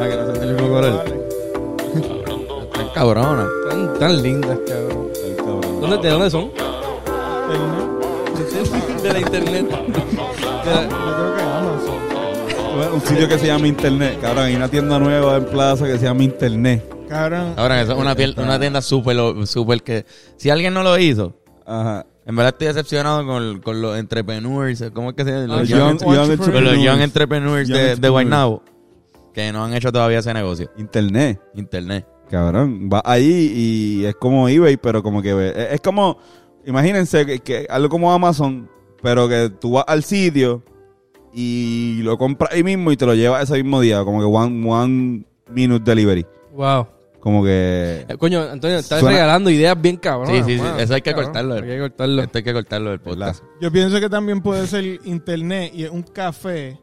Ah, que no son del mismo color. Están cabronas. Tan, tan lindas, cabrón. ¿Dónde, ¿De dónde son? De la internet. De la- Yo creo que Amazon. Un sitio que se llama Internet. Cabrón, hay una tienda nueva en Plaza que se llama Internet. Cabrón. Ahora, eso es una, piel- una tienda súper, súper que... Si alguien no lo hizo, Ajá. en verdad estoy decepcionado con, con los entrepreneurs. ¿Cómo es que se llama? Ah, Los young- young, young con los young entrepreneurs. entrepreneurs Young de, de entrepreneurs. Guaynabo que no han hecho todavía ese negocio. Internet. Internet. Cabrón, va ahí y es como eBay, pero como que es como, imagínense que, que algo como Amazon, pero que tú vas al sitio y lo compras ahí mismo y te lo llevas ese mismo día, como que one, one minute delivery. Wow. Como que Eh, Coño, Antonio, estás Suena- regalando ideas bien cabronas. Sí, sí, sí. Eso hay que Cabrón. cortarlo. Hay que cortarlo. Esto hay que cortarlo del podcast. Yo pienso que también puede ser internet y es un café,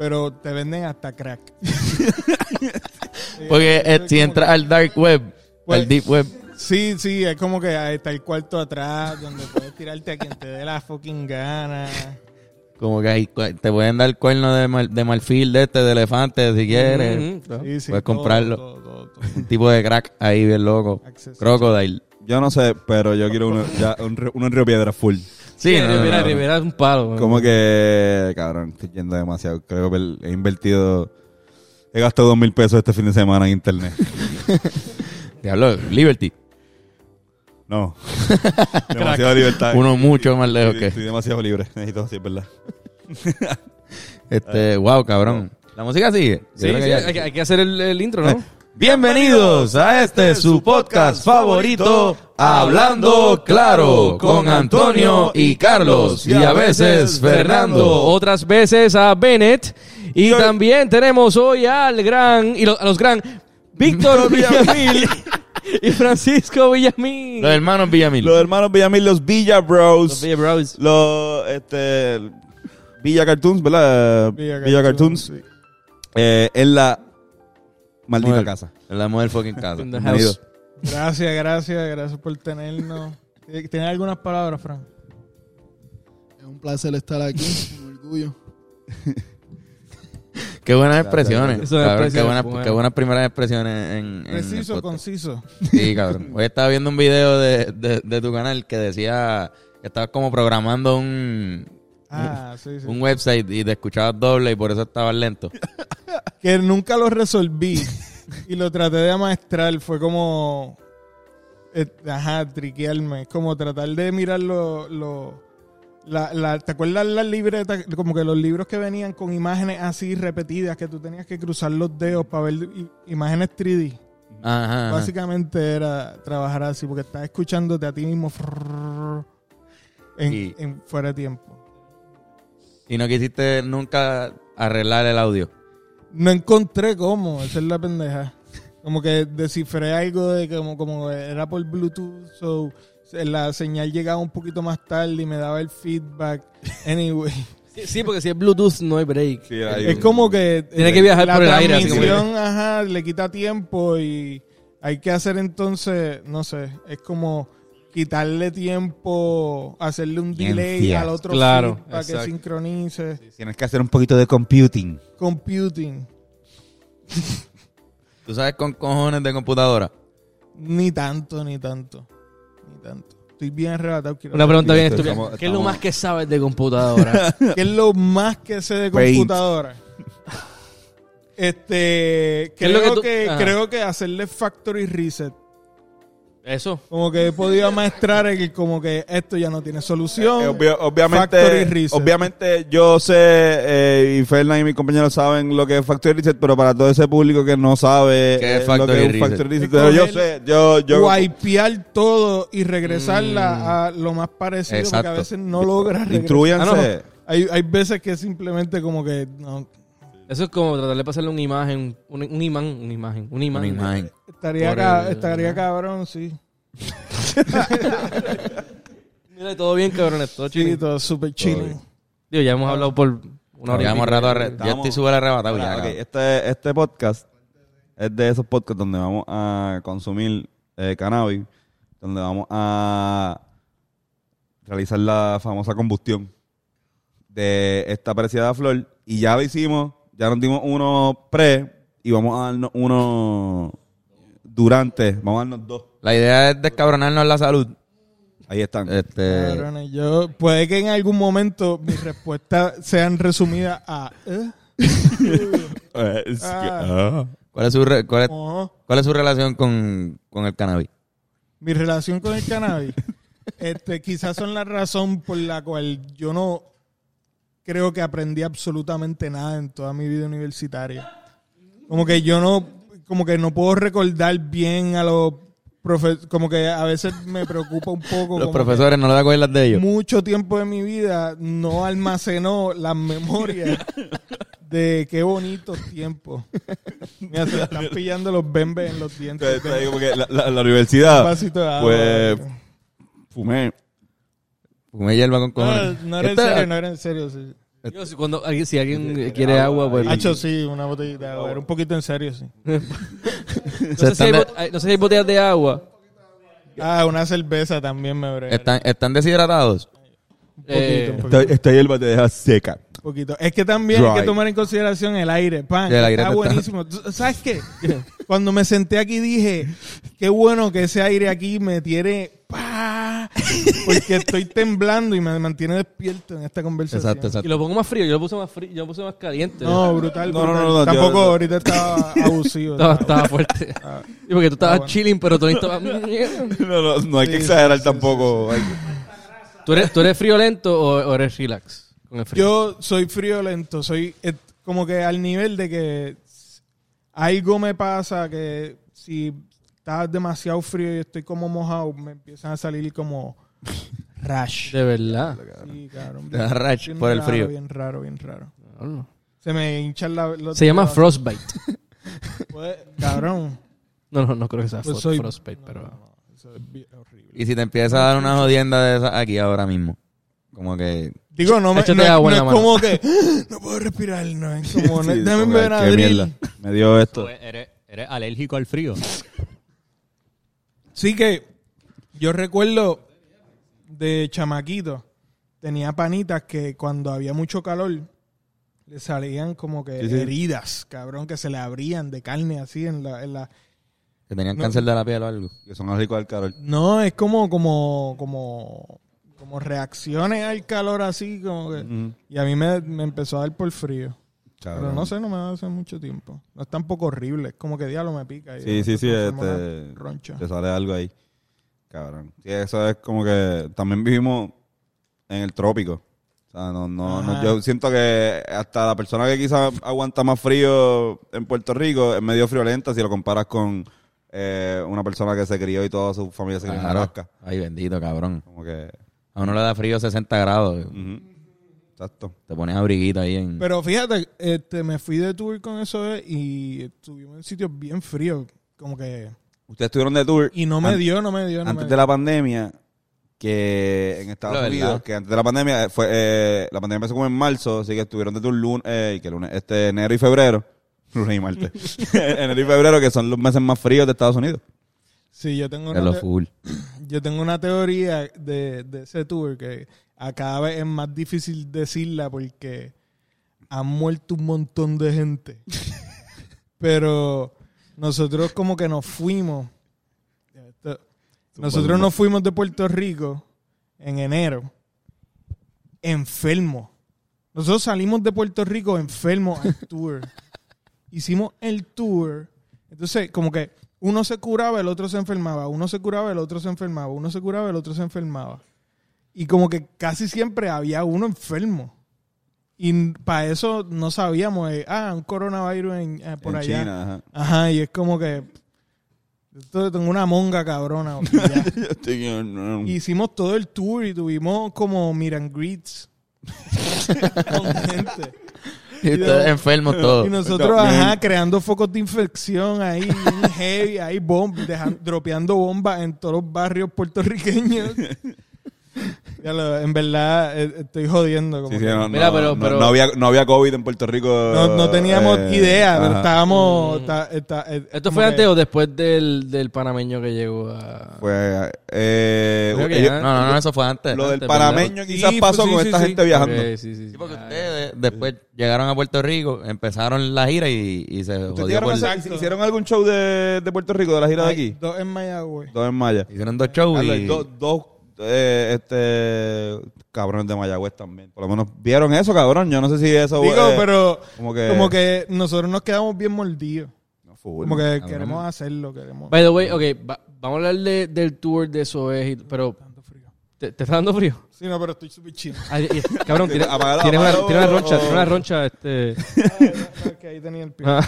pero te venden hasta crack. Porque eh, si entras que- al dark web, Pues- al deep web, Sí, sí, es como que ahí está el cuarto atrás donde puedes tirarte a quien te dé la fucking gana. como que ahí te pueden dar cuerno de, mar- de marfil de este, de elefante, si quieres. Sí, sí, Puedes todo, comprarlo. todo, todo, todo. Un tipo de crack ahí bien loco. Crocodile. yo no sé, pero yo quiero uno, ya, un, en Río Piedra full. Sí, no, no, Rivera, no, no. Rivera es un palo. Como que, cabrón, estoy yendo demasiado. Creo que he invertido, he gastado dos mil pesos este fin de semana en Internet. Diablo, Liberty. No. demasiada libertad. Uno mucho más lejos Estoy, que. estoy demasiado libre. Necesito así, es verdad. Este, wow, cabrón. La música sigue. Sí, hay, que, hay que hacer el, el intro, ¿no? Bienvenidos a este su podcast favorito, Hablando Claro, con Antonio y Carlos y a veces Fernando. Otras veces a Bennett. Y también tenemos hoy al gran, y lo- a los gran Víctor Villamil y Francisco Villamil. Los hermanos Villamil. Los hermanos Villamil, los Villa Bros. Los Villa Bros. Los, este, Villa Cartoons, ¿verdad? Villa, Cartoons. sí. Eh, en la maldita Mujer. casa. En la mujer fucking casa. Gracias, gracias, gracias por tenernos. ¿Tienes algunas palabras, Fran? Es un placer estar aquí, un orgullo. Qué buenas expresiones. Eso es cabrón, qué, buenas, bueno. qué buenas primeras expresiones en, Preciso, conciso. Sí, cabrón. Hoy estaba viendo un video de, de, de tu canal que decía que estabas como programando un, Ah, sí, sí. un website y te escuchabas doble y por eso estabas lento. Que nunca lo resolví y lo traté de amaestrar. Fue como. eh, ajá, triquearme. Como tratar de mirar lo. lo- la, la- ¿Te acuerdas las libretas? Como que los libros que venían con imágenes así repetidas, que tú tenías que cruzar los dedos para ver i- imágenes 3D. Ajá. ajá. Básicamente era trabajar así, porque estás escuchándote a ti mismo frrrr, en, Y- en fuera de tiempo. Y no quisiste nunca arreglar el audio. No encontré cómo, esa es la pendeja. Como que descifré algo de que como, como era por Bluetooth, so la señal llegaba un poquito más tarde y me daba el feedback. Anyway, Sí, sí, porque si es Bluetooth no hay break. Sí, es como que Tiene que viajar la por el aire, así como ajá, le quita tiempo y hay que hacer entonces, no sé, es como quitarle tiempo, hacerle un delay al otro Claro, feed para que sincronice. Tienes que hacer un poquito de computing. Computing. ¿Tú sabes con cojones de computadora? Ni tanto, ni tanto. Ni tanto. Estoy bien arrebatado. quiero Una pregunta bien Estamos- estúpida. ¿Qué es lo estamos- más que sabes de computadora? ¿Qué es lo más que sé de Paint. computadora? Este, ¿Qué es lo creo que que, tú- Ajá. creo que hacerle factory reset. Eso. Como que he podido amaestrar el que como que esto ya no tiene solución. Eh, obvio- Factory obviamente, obviamente yo sé eh, y Fernan y mis compañeros saben lo que es Factory Reset, pero para todo ese público que no sabe ¿Qué es eh, Factory lo que es un Reset? Factory Reset, Es pero yo sé, yo, yo wipear todo y regresarla a lo más parecido porque Exacto. a veces no logras regresar. Ah, Hay, hay veces que simplemente como que no, Eso es como tratar de pasarle una imagen, un, un imán, una imagen, un imán. Una imagen. estaría, ca- el- estaría cabrón, sí. Mira, todo bien, cabrón. Todo Sí, chido. todo súper chilling. Digo, ya hemos hablado por una hora. y Llevamos pico. rato arre- Ya estoy súper arrebatado ya. Ahora, ok, cabrón. este, este podcast es de esos podcasts donde vamos a consumir eh, cannabis, donde vamos a realizar la famosa combustión de esta preciada flor. Y ya lo hicimos, ya nos dimos uno pre, y vamos a darnos uno durante, vamos a darnos dos. La idea es descabronarnos la salud. Ahí están. Este, Cabrones, yo, puede que en algún momento mis respuestas sean resumidas a... ¿eh? Eh, Ah. ah. ¿cuál, es su re- cuál, es, Ojo. cuál es su relación con, con el cannabis? Mi relación con el cannabis, este, quizás son la razón por la cual yo no creo que aprendí absolutamente nada en toda mi vida universitaria. Como que yo no, como que no puedo recordar bien a los profesores, como que a veces me preocupa un poco. Los profesores no le acuerdas de ellos. Mucho tiempo de mi vida no almacenó las memorias de qué bonitos tiempos. Mira, se están pillando los bembes en los dientes. Entonces, ahí como que la, la- la universidad, agua. pues, fumé. Fumé hierba con No, cojones. no era en serio, no era en serio. Sí. Yo, si, cuando, alguien- si alguien quiere agua, pues... Hacho, sí, una botellita de agua. Era un poquito en serio, sí. No Se sé, si hay, están de- bot- hay- no sé si hay botellas de agua. Ah, una cerveza también me brega. están, están deshidratados. Un poquito, Eh, un poquito. Esta, esta hierba te deja seca. Poquito. Es que también hay que tomar en consideración el aire. Pan, Sí, el aire está buenísimo. ¿Tú- ¿Sabes qué? Cuando me senté aquí dije, qué bueno que ese aire aquí me tiene... ¡pa! Porque estoy temblando y me mantiene despierto en esta conversación. Exacto, y exacto. lo pongo más frío. Yo lo puse más frío. Yo lo puse más caliente. No, brutal, No, no, brutal. no, no, Tampoco yo- ahorita estaba abusivo. estaba, fuerte. Ah. Y porque tú estabas bueno. chilling, pero Tony estaba... No, no, no hay que Sí, exagerar sí, sí, tampoco. Hay- ¿Tú eres, ¿Tú eres frío lento o, o eres relax con el frío? Yo soy friolento, soy eh, como que al nivel de que algo me pasa que si está demasiado frío y estoy como mojado, me empiezan a salir como rash. De verdad. Sí, cabrón, Te da rash bien por el raro, frío. Bien raro, bien raro. No. Se me hinchan la, los Se llama frostbite. Pues, cabrón. No, no, no creo que sea Pues soy- frostbite, pero... No, no, eso es bien horrible. Y si te empieza a dar una jodienda de esas aquí ahora mismo. Como que... Digo, no, me, no, es- no es como que no puedo respirar, no es como, Sí, déjame como, mierda. Me dio esto. Pues eres, eres alérgico al frío. Sí que yo recuerdo de chamaquito, tenía panitas que cuando había mucho calor le salían como que Sí, sí. heridas, cabrón, que se le abrían de carne así en la... En la... Que tenían No. cáncer de la piel o algo. Que son ricos al calor. No, es como, como, como, como reacciones al calor así, como que... Y a mí me, me empezó a dar por frío. Cabrón. Pero no sé, no me da hace mucho tiempo. No es tampoco horrible, es como que diablo me pica. y Sí, sí, sí, este, roncha. te sale algo ahí. Cabrón. Sí, eso es como que también vivimos en el trópico. O sea, no, no, no- yo siento que hasta la persona que quizás aguanta más frío en Puerto Rico es medio friolenta si lo comparas con eh, una persona que se crió y toda su familia se crió en. Alaska. Ay, bendito, cabrón. Como que... A uno le da frío 60 grados. ujú. Exacto. Te pones abriguito ahí en... Pero fíjate, este, me fui de tour con eso eh, y estuvimos en sitios bien fríos. Como que. Ustedes estuvieron de tour Y no me an- dio, no me dio. No antes me de la pandemia que en Estados La verdad. Unidos, que antes de la pandemia fue eh, la pandemia empezó como en marzo, así que estuvieron de tour lunes, eh, que lunes, este enero y febrero, lunes y martes, enero y febrero que son los meses más fríos de Estados Unidos. Sí, yo tengo, una lo te- full. yo tengo una teoría de, de ese tour que a cada vez es más difícil decirla porque han muerto un montón de gente. Pero nosotros como que nos fuimos. Nosotros nos fuimos de Puerto Rico en enero enfermos. Nosotros salimos de Puerto Rico enfermos al tour. Hicimos el tour. Entonces, como que uno se curaba, el otro se enfermaba. Uno se curaba, el otro se enfermaba. Uno se curaba, el otro se enfermaba. Y como que casi siempre había uno enfermo. Y para eso no sabíamos, eh, ah, un coronavirus en, eh, por en allá. China, ajá. Ajá, y es como que. Esto tengo una monga cabrona. Yo Hicimos todo el tour y tuvimos como miran greets. con gente. Y ustedes enfermos todos. Y nosotros, ajá, creando focos de infección ahí, heavy, ahí, bomb, dejan- dropeando bombas en todos los barrios puertorriqueños. Ya lo- en verdad, eh, estoy jodiendo. Como Sí, no, Mira, no, pero- no- pero- no había, no había COVID en Puerto Rico. no, no teníamos eh, idea, pero estábamos... ta- eh, ¿Esto fue que- antes o después del, del panameño que llegó a...? Pues, eh, que ellos- No, no, no, eso fue antes. lo del panameño quizás pues, pasó sí, con sí, esta sí. gente viajando. Ok, sí, sí. Sí, porque ustedes después llegaron a Puerto Rico, empezaron la gira y, y se ¿Ustedes jodió por... ¿Hicieron algún show de, de Puerto Rico, de la gira de aquí? Dos en Mayagüez. Dos en Maya. Hicieron dos shows y... Dos, eh, este, cabrones de Mayagüez también. Por lo menos vieron eso, cabrón. Yo no sé si eso... Digo, eh, pero como que... como que nosotros nos quedamos bien mordidos. No, full, Como que cabrón. queremos hacerlo, queremos... By the way, ok, va- vamos a hablar de- del tour de Soez, pero... ¿Te, te está dando frío? Sí, no, pero estoy súper chido. Ay, ay, cabrón, tiene, Apágalo, tiene una, apágalo, tiene una roncha, o- tiene una roncha, este... que ahí tenía el pie. ah.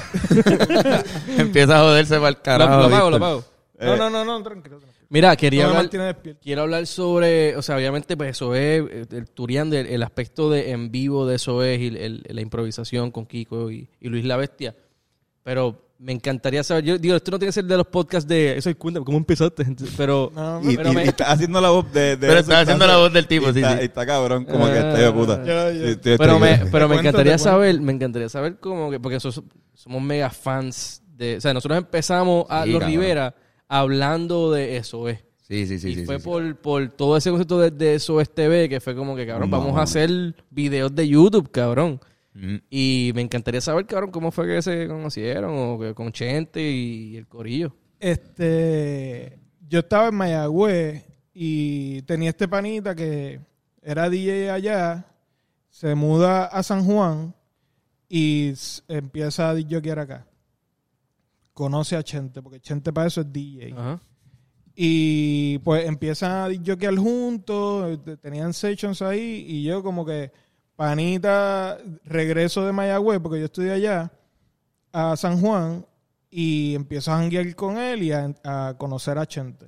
Empieza a joderse para el carajo. lo pago, lo pago. No, no, no, no, tranquilo. tranquilo. Mira, quería No hablar, quiero hablar sobre, o sea, obviamente, pues eso es eh, el turiando, el, el aspecto de en vivo de eso es y el- la improvisación con Kiko y, y Luis la Bestia. Pero me encantaría saber, yo digo, esto no tiene que ser de los podcasts de eso, cuéntame, ¿cómo empezaste? Pero, No, Y, Pero y- me- y está haciendo la voz de... de Pero eso, está haciendo la voz del tipo, y sí, está, sí. y está cabrón, como que Ah. está de puta. Yo- yo- Sí, estoy- pero me, pero me encantaría saber, me encantaría saber cómo que, porque sos- somos mega fans de, o sea, nosotros empezamos a Sí, Los cabrón. Rivera hablando de eso, es. Sí, sí, sí. y sí, fue sí, sí. por, por todo ese concepto de, de SOS TV que fue como que, cabrón, No, vamos no. a hacer videos de YouTube, cabrón. Mm. Y me encantaría saber, cabrón, cómo fue que se conocieron, o que con Chente y el Corillo. Este, yo estaba en Mayagüez y tenía este panita que era DJ allá, se muda a San Juan y empieza a DJokear acá. Conoce a Chente, porque Chente para eso es DJ. Ajá. Y pues empiezan a DJokear juntos, eh, tenían sessions ahí y yo como que panita, regreso de Mayagüez, porque yo estudié allá, a San Juan y empiezo a janguear con él y a, a conocer a Chente.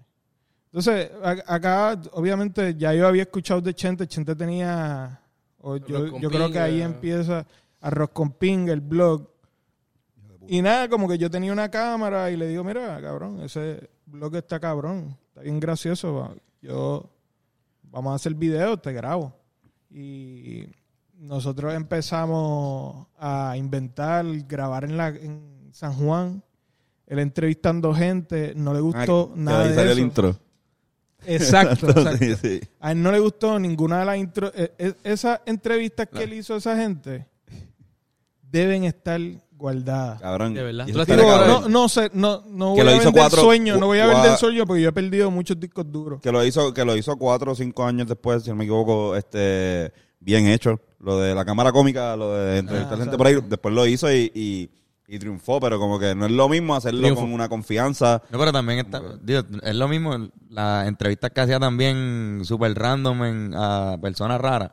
Entonces, a- acá obviamente ya yo había escuchado de Chente, Chente tenía, o yo, yo creo que ahí empieza Arroz con Pinga, el blog. Y nada, como que yo tenía una cámara y le digo, mira, cabrón, ese blog está cabrón, está bien gracioso. va. Yo, vamos a hacer videos, te grabo. Y nosotros empezamos a inventar, grabar en, la, en San Juan, él entrevistando gente, no le gustó Ah, que nada ahí de sale eso. el intro. Exacto, exacto. Sí, sí. A él no le gustó ninguna de las intro... eh, eh, esas entrevistas que él hizo a esa gente deben estar guardadas. Cabrón. De verdad. Digo, no, no sé, no, no Que voy lo a hizo vender cuatro- sueño, no voy a vender sueño porque yo he perdido muchos discos duros. Que lo hizo, que lo hizo cuatro o cinco años después, si no me equivoco, este, bien hecho. Lo de la cámara cómica, lo de entrevistar Ah, gente exacto. por ahí, después lo hizo y, y, y triunfó, pero como que no es lo mismo hacerlo con una confianza. No, pero también está, digo, es lo mismo las entrevistas que hacía también super random en, a personas raras.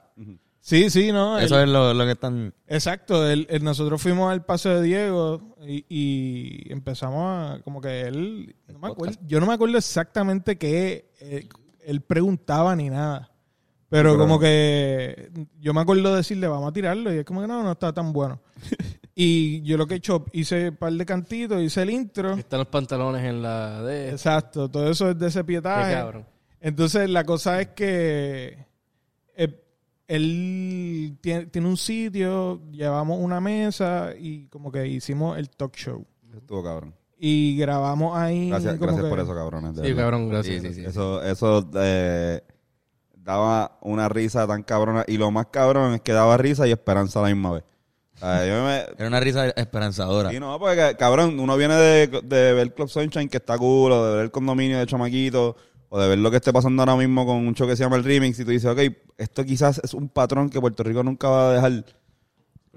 Sí, sí, no. Eso es lo, lo que están... Exacto, nosotros fuimos al paso de Diego y, y empezamos a, como que él, no me acuerdo, yo no me acuerdo exactamente qué eh, él preguntaba ni nada, pero Pero- como que yo me acuerdo decirle, vamos a tirarlo y es como que no, no está tan bueno. y yo lo que he hecho, hice un par de cantitos, hice el intro, Están los pantalones en la de... exacto, todo eso es de ese Qué pietaje. cabrón. Entonces, la cosa es que él tiene, tiene un sitio, llevamos una mesa y como que hicimos el talk show. Estuvo cabrón. Y grabamos ahí. Gracias, como gracias que- por eso, cabrones. Sí, cabrón, gracias. Sí, sí, sí. Eso, eso eh, daba una risa tan cabrona. Y lo más cabrón es que daba risa y esperanza a la misma vez. Me, Era una risa esperanzadora. Sí, no, porque cabrón, uno viene de, de ver Club Sunshine que está cool, o de ver el condominio de chamaquito, o de ver lo que esté pasando ahora mismo con un show que se llama el remix, y tú dices, ok, esto quizás es un patrón que Puerto Rico nunca va a dejar.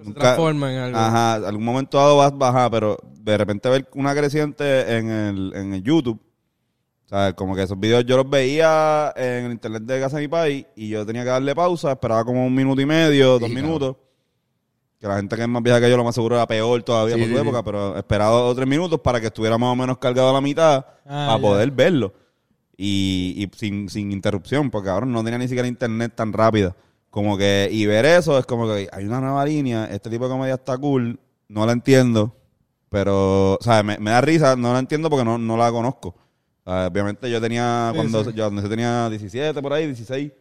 Se transforma en algo. Ajá, algún momento dado vas a bajar, pero de repente ver una creciente en el, en el YouTube. O sea, como que esos videos yo los veía en el internet de casa de mi país y yo tenía que darle pausa, esperaba como un minuto y medio, dos minutos. Que la gente que es más vieja que yo, lo más seguro era peor todavía Sí, por su sí, época, pero esperaba dos o tres minutos para que estuviera más o menos cargado a la mitad Ah, para ya. poder verlo. Y, y sin, sin interrupción, porque ahora no tenía ni siquiera internet tan rápida. Como que, y ver eso es como que hay una nueva línea, este tipo de comedia está cool, no la entiendo, pero, o sea, me, me da risa, no la entiendo porque no, no la conozco. O sea, obviamente yo tenía, Sí, cuando sí. yo tenía 17 por ahí, 16,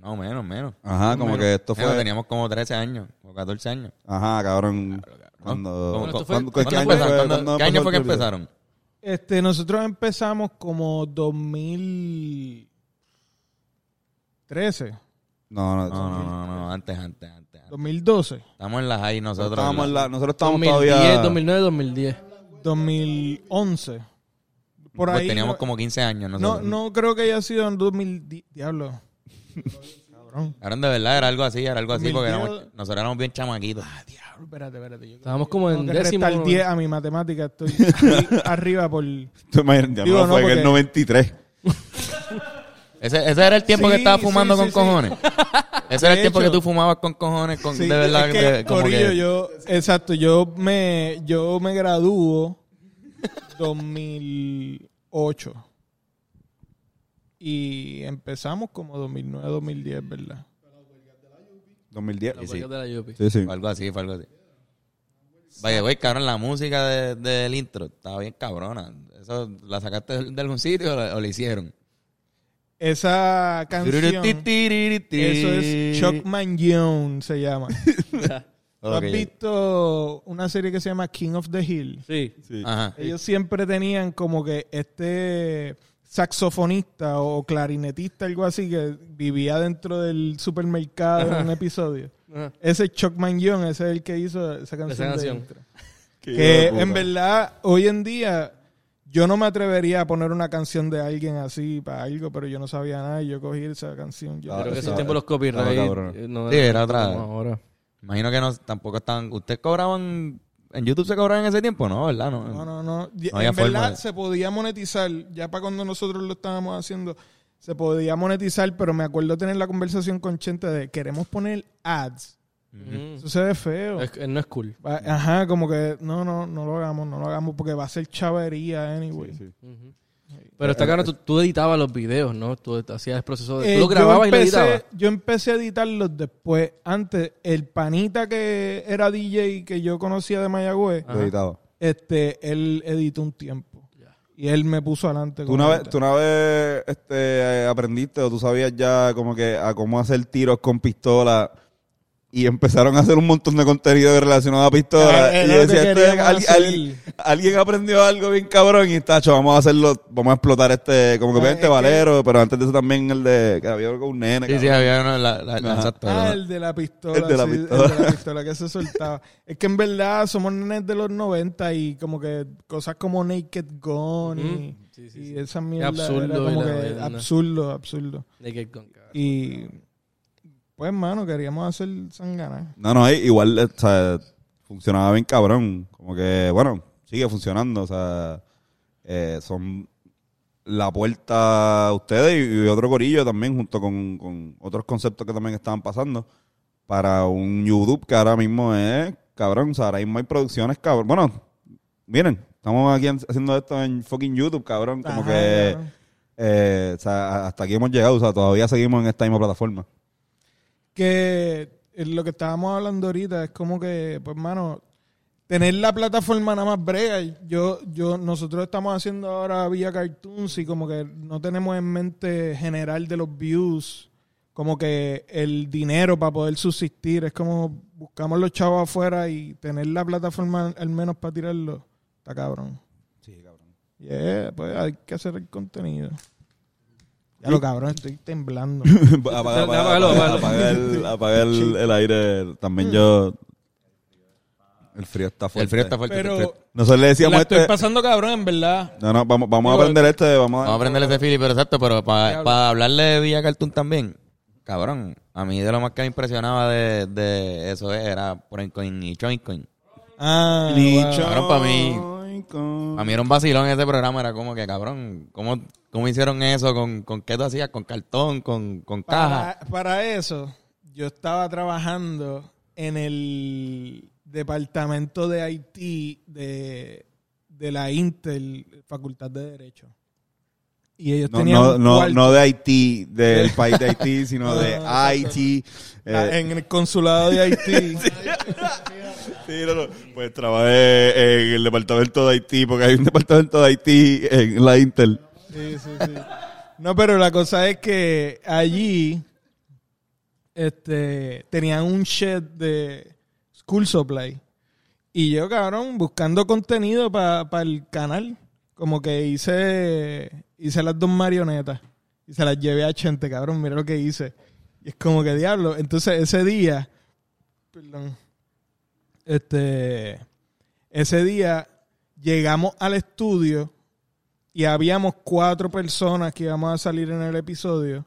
No, menos, menos. Ajá, como que esto Menos, fue. teníamos como 13 años o 14 años. Ajá, cabrón. esto fue- cuando- ¿Cuándo ¿qué año fue- ¿Cuándo- cuándo ¿Qué año empezó fue que empezaron? Este, nosotros empezamos como 2013, No, no, No, no, no, no, antes, antes, antes. antes. 2012, Estamos en la high nosotros. Estábamos en en la- nosotros estábamos 2010, todavía. 2009, 2010. 2011. Por pues ahí. teníamos no, como 15 años no, nosotros. no creo que haya sido en 2010. Diablo. Cabrón. Cabrón, de verdad, era algo así, era algo así, porque 2010. éramos- nosotros éramos bien chamaquitos. Diablo, espérate, espérate. Yo Estábamos como en que décimo. restar 10 a mi matemática. Estoy arriba por. Tú imagínate, Digo, no, no, fue en el porque- 93. Ese, ese era el tiempo Sí, que estabas sí, fumando sí, con sí. cojones. Ese era el De tiempo que hecho- tú fumabas con cojones, con, Sí, de verdad. es que, de- como Corillo, que- yo, exacto, yo me, yo me gradúo 2008 y empezamos como 2009, 2010, ¿verdad? 2010. Los huecos de la. Sí, sí. Fue algo así, fue algo así. Vaya, güey, cabrón, la música de- del intro estaba bien cabrona. ¿Eso la sacaste de, algún sitio o la, o la hicieron? Esa canción, eso es Chuckman Jones, se llama. ¿Tú has visto una serie que se llama King of the Hill? Sí. Sí. Ajá. Ellos siempre tenían como que este saxofonista o clarinetista, algo así, que vivía dentro del supermercado en un episodio. Ajá. Ese Chuckman Young, ese es el que hizo esa canción. de canción. Que en verdad, hoy en día, yo no me atrevería a poner una canción de alguien así para algo, pero yo no sabía nada y yo cogí esa canción. Yo Ah, creo que eso- esos tiempos los copyright. cabrón. eh, no Sí, era otra- ahora. Imagino que no, tampoco estaban... ¿Ustedes cobraban... ¿En YouTube se cobraban en ese tiempo? No, ¿verdad? No, No, no, en verdad de- se podía monetizar, ya para cuando nosotros lo estábamos haciendo, se podía monetizar, pero me acuerdo tener la conversación con Chente de queremos poner ads. Eso se ve feo. Es- no es cool. Va- Ajá, como que no, no, no lo hagamos, no lo hagamos porque va a ser chavería anyway. Sí. Pero está claro, tú, tú editabas los videos, ¿no? Tú hacías el proceso de... Eh, Tú lo grababas y yo lo empecé, editabas. Yo empecé a editarlos después. Antes, el panita que era DJ que yo conocía de Mayagüez. Lo editaba. este, él editó un tiempo. Y él me puso adelante. ¿Tú con una el- vez, tú una vez este, eh, aprendiste o tú sabías ya como que a cómo hacer tiros con pistola y empezaron a hacer un montón de contenido relacionado a pistola Ah, era y yo decía, esto alguien, hacer. alguien- alguien aprendió algo bien cabrón y está, vamos a hacerlo, vamos a explotar este, como que Ah, obviamente es que- Valero, pero antes de eso también el de, que había un nene. Sí, sí, había uno... La, la, la- exacto, Ah, el de la pistola. El de la sí, pistola. El de la pistola que se soltaba. es que en verdad somos nenes de los 90 y como que cosas como Naked Gun y. Sí, sí, y esa mierda absurdo era como que absurdo, absurdo. Naked Gun, cabrón. Y pues, mano, queríamos hacer sangana. No, no, eh, igual, eh, o sea, funcionaba bien cabrón. Como que, bueno, sigue funcionando. O sea, eh, son la puerta a ustedes y, y otro corillo también, junto con, con otros conceptos que también estaban pasando, para un YouTube que ahora mismo es, cabrón, o sea, ahora mismo hay producciones, cabrón. Bueno, miren, estamos aquí en- haciendo esto en fucking YouTube, cabrón. Como Ajá, que, eh, o sea, hasta aquí hemos llegado, o sea, todavía seguimos en esta misma plataforma. Que eh, lo que estábamos hablando ahorita es como que, pues, mano, tener la plataforma nada más brega. Yo, yo, nosotros estamos haciendo ahora vía cartoons y como que no tenemos en mente general de los views, como que el dinero para poder subsistir. Es como buscamos los chavos afuera y tener la plataforma al menos para tirarlo. Está cabrón. Sí, cabrón. Yeah, pues hay que hacer el contenido. Ya lo cabrón, estoy temblando. apaga, apaga, Apágalo, apaga, apágalo. apaga el, apaga el, el aire. También yo. El frío está fuerte. El frío está fuerte. frío- Pero Nosotros le decíamos la este. estoy pasando cabrón, en verdad. No, no, vamos, vamos a aprender este. Vamos a, Vamos a aprenderle ese Philly, pero exacto, pero para hablarle de Villa Cartoon también, cabrón, a mí de lo más que me impresionaba de, de eso era Coin y Choincoin. Ah, wow. Cabrón, pa' mí- A mí era un vacilón ese programa, era como que, cabrón, ¿cómo, cómo hicieron eso? ¿Con, con qué tú hacías? ¿Con cartón? ¿Con, con caja? Para, para eso, yo estaba trabajando en el departamento de IT de, de la Intel, Facultad de Derecho. Y ellos No, tenían no, no, no de Haití, del país de Haití, sino No, de no, no, Haití. ah, Eh, en el consulado de Haití. sí, no, no. Pues trabajé en el departamento de Haití, porque hay un departamento de Haití en la Intel. Sí, sí, sí. No, pero la cosa es que allí este, tenían un shed de School Supply. Y yo, cabrón, buscando contenido para el canal, como que hice, hice las dos marionetas y se las llevé a Chente, cabrón, mira lo que hice. Y es como que diablo. Entonces ese día, perdón, este, ese día llegamos al estudio y habíamos cuatro personas que íbamos a salir en el episodio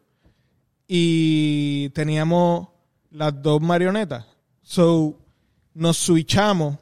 y teníamos las dos marionetas. So, nos switchamos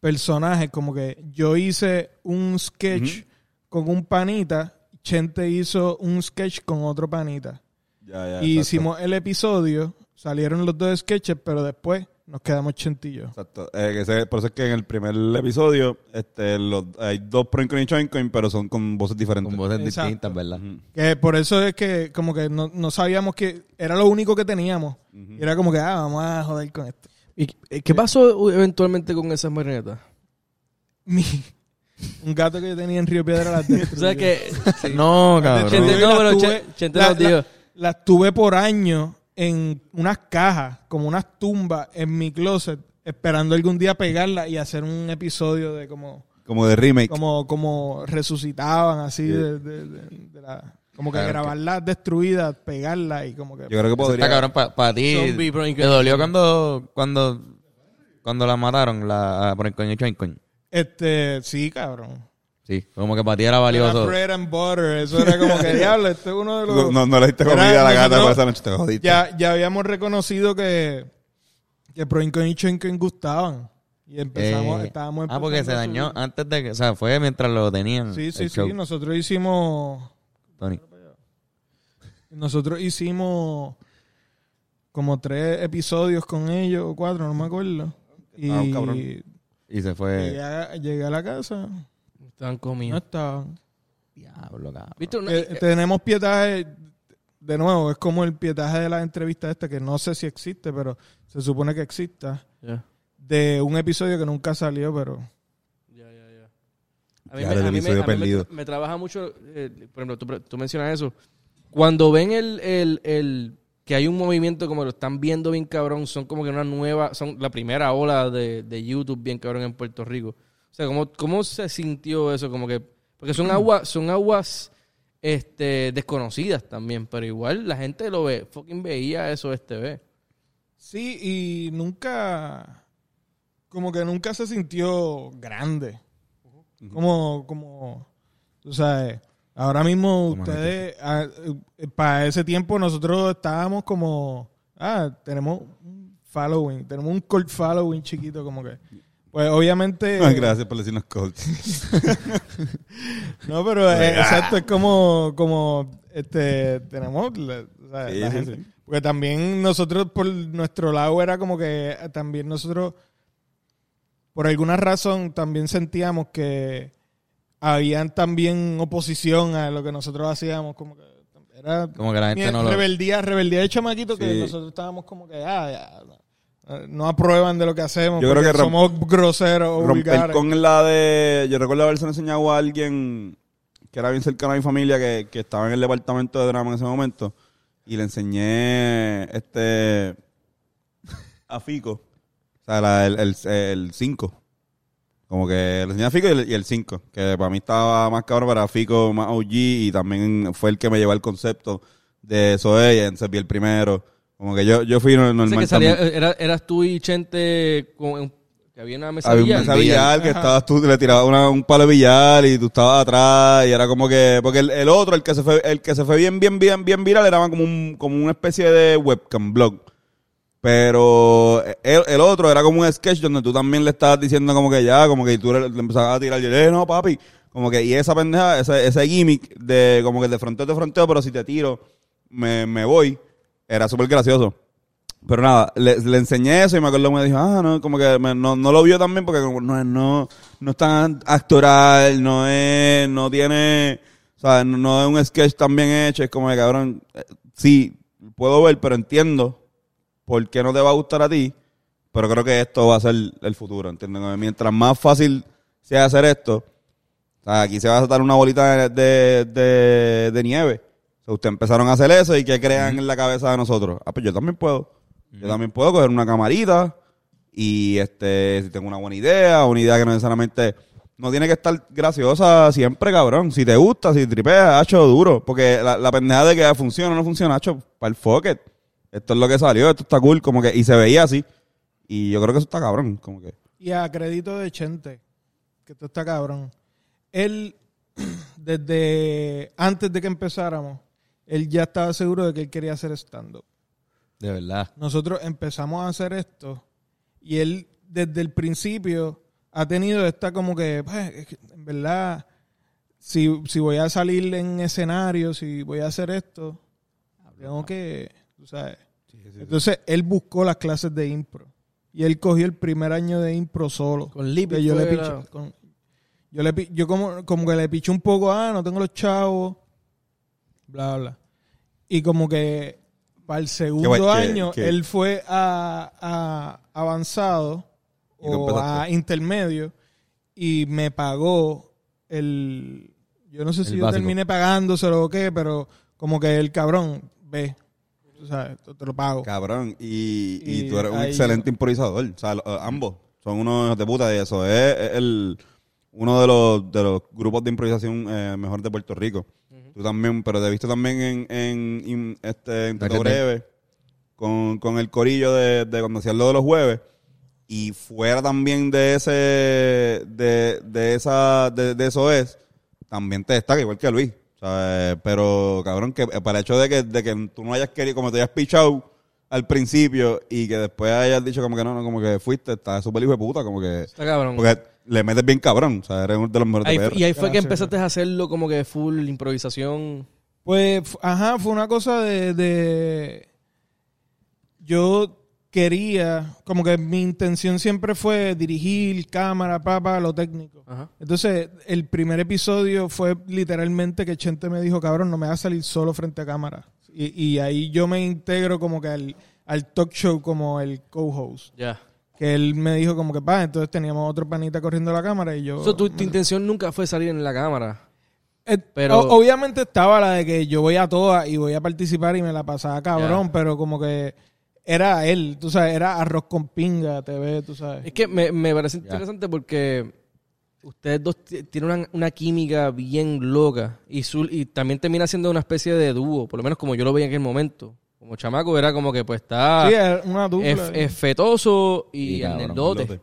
personajes, como que yo hice un sketch con un panita, Chente hizo un sketch con otro panita. Ya, ya, y hicimos el episodio, salieron los dos sketches, pero después nos quedamos yo. Exacto. Eh, que ese- por eso es que en el primer episodio este, los, hay dos Proincoin y Choincoin, pero son con voces diferentes. Con voces Exacto. distintas, ¿verdad? Que por eso es que como que no, no sabíamos que era lo único que teníamos. Y era como que, ah, vamos a joder con esto. ¿Y qué pasó eventualmente con esas marionetas? Mi, un gato que yo tenía en Río Piedra las destruyó. O sea que... No, cabrón. Chente, no, pero Chente la- nos dijo... la- Las tuve por años en unas cajas, como unas tumbas en mi closet, esperando algún día pegarlas y hacer un episodio de como, Como de remake. como, como resucitaban así de, de- de- de la, como que Claro, grabarlas destruidas, pegarlas y como que Yo creo que podría. está cabrón para ti. Zombie, bro, ¿Te dolió cuando, cuando, cuando la mataron, la por el coño Choincoin? este sí cabrón. Sí, como que para ti era Era valioso. bread and butter, eso era como que diablo, este es uno de los No, no, no le diste Era- comida a la gata por esa noche, te jodiste. ya, ya habíamos reconocido que, que Proincoin y Choincoin gustaban. Y empezamos, Eh, estábamos ah, porque se dañó subir. antes de que, o sea, fue mientras lo tenían. Sí, sí, sí. Nosotros hicimos. Tony. Nosotros hicimos como tres episodios con ellos, o cuatro, no me acuerdo. Y Ah, cabrón. Y se fue. llegué, a, llegué a la casa, No comidos. estaban. Diablo, cabrón. ¿Viste? Una- Eh, tenemos pietaje, de nuevo, es como el pietaje de la entrevista esta, que no sé si existe, pero se supone que exista, Ya. de un episodio que nunca salió, pero... Ya, ya, ya. A mí, Ya, me, el a mí me- episodio a mí me- perdido. me trabaja mucho, eh, por ejemplo, tú, tú mencionas eso. Cuando ven el, el, el- que hay un movimiento como lo están viendo bien cabrón, son como que una nueva, son la primera ola de, de YouTube bien cabrón en Puerto Rico. O sea, ¿cómo, cómo se sintió eso? Como que, porque son aguas, son aguas este, desconocidas también, pero igual la gente lo ve, fucking veía eso este ve. Sí, y nunca, como que nunca se sintió grande. Como, como, tú sabes, ahora mismo ustedes, ah, eh, para ese tiempo nosotros estábamos como, ah, tenemos un following, tenemos un cult following chiquito, como que, pues obviamente... Ay, gracias por decirnos Colts. No, pero eh, exacto, es como, como este, tenemos la, o sea, Sí, la sí, gente. sí. Porque también nosotros, por nuestro lado, era como que eh, también nosotros, por alguna razón, también sentíamos que habían también oposición a lo que nosotros hacíamos, como que era Como que la gente no lo. rebeldía, rebeldía de chamaquito que nosotros estábamos como que, ah, ya, no, no aprueban de lo que hacemos. Yo creo que somos groseros o Romper vulgares. con la de. Yo recuerdo haberse enseñado a alguien que era bien cercano a mi familia que, que estaba en el departamento de drama en ese momento. Y le enseñé este. a Fico. O sea, la- el 5. Como que le enseñé a Fico y el 5. Que para mí estaba más cabrón para Fico, más OG. Y también fue el que me llevó al concepto de Zoe. Y entonces vi el primero. Como que yo, yo fui O sea, normal. que salía, era- eras tú y Chente con un- que había una mesa Había billar. una mesa billar que estabas tú, le tirabas una- un palo de billar y tú estabas atrás y era como que, porque el, el otro, el que se fue, el que se fue bien, bien, bien, bien viral era como un, como una especie de webcam blog. Pero el, el otro era como un sketch donde tú también le estabas diciendo como que ya, como que tú le, le empezabas a tirar y yo, eh, no, papi. Como que, y esa pendeja, ese, ese gimmick de como que de fronteo te fronteo, pero si te tiro, me, me voy, era súper gracioso. Pero nada, le, le enseñé eso y me acuerdo que me dijo, ah, no, como que me- no, no lo vio también porque como no, no, no es tan actoral, no es, no tiene, o sea, no, es un sketch tan bien hecho, es como que cabrón, eh, sí, puedo ver, pero entiendo por qué no te va a gustar a ti, pero creo que esto va a ser el futuro, ¿entiendes? Mientras más fácil sea hacer esto, aquí se va a saltar una bolita de, de, de- de nieve O sea, ustedes empezaron a hacer eso y que crean en la cabeza de nosotros. Ah, pues yo también puedo. Yo también puedo coger una camarita y este, si tengo una buena idea, una idea que no necesariamente no tiene que estar graciosa siempre, cabrón. Si te gusta, si tripeas, hecho duro. Porque la, la pendeja de que funciona o no funciona, hecho, para el fuck it. Esto es lo que salió, esto está cool, como que, y se veía así. Y yo creo que eso está cabrón, como que. Y a crédito de Chente, que esto está cabrón. Él, desde antes de que empezáramos, él ya estaba seguro de que él quería hacer stand-up. De verdad. Nosotros empezamos a hacer esto y él desde el principio ha tenido esta como que, pues, en verdad, si, si voy a salir en escenario, si voy a hacer esto, tengo que, tú sabes. Entonces él buscó las clases de impro y él cogió el primer año de impro solo. Con Lipi Que yo le piché, con- yo le yo como, como que le piché un poco, ah, no tengo los chavos, bla, bla. Y como que para el segundo año él fue a, a avanzado ¿Y tú o a intermedio y me pagó el... Yo no sé si El yo básico. terminé pagándoselo o qué, pero como que el cabrón, ve, tú sabes, te te lo pago. Cabrón, y, y Y tú eres un excelente improvisador. O sea, lo- eh, ambos son unos hijos de puta y eso es, es el, uno de los, de los grupos de improvisación eh, mejor de Puerto Rico. Tú también, pero te he visto también en, en, in- este, en. Breve con, con el corillo de, de cuando hacían lo de los jueves. Y fuera también de ese, de, de esa, de, de eso es, también te destaca igual que Luis. ¿sabes? Pero, cabrón, que para el hecho de que, de que tú no hayas querido, como te hayas pichado al principio y que después hayas dicho como que no, no, como que fuiste, estás súper hijo de puta, como que... Está cabrón. Porque le metes bien cabrón, o sea, eres uno de los mejores Ahí de fue- PR. y ahí fue que empezaste a hacerlo como que full improvisación. Pues, ajá, fue una cosa de, de- Yo quería, como que mi intención siempre fue dirigir cámara, papa, lo técnico. Ajá. Entonces, el primer episodio fue literalmente que Chente me dijo, cabrón, no me vas a salir solo frente a cámara. Y, y ahí yo me integro como que al, al talk show como el co-host. Ya. Que él me dijo como que, pa, entonces teníamos otro panita corriendo la cámara y yo... So, tu, tu intención nunca fue salir en la cámara. Eh, Pero- o- obviamente estaba la de que yo voy a todas y voy a participar y me la pasaba cabrón, pero como que era él, tú sabes, era arroz con pinga, TV, tú sabes. Es que me, me parece interesante porque ustedes dos ti- tienen una, una química bien loca y, su- y también termina siendo una especie de dúo, por lo menos como yo lo veía en aquel momento. Como chamaco era como que pues está sí, era una dupla. es, es fetoso y lote.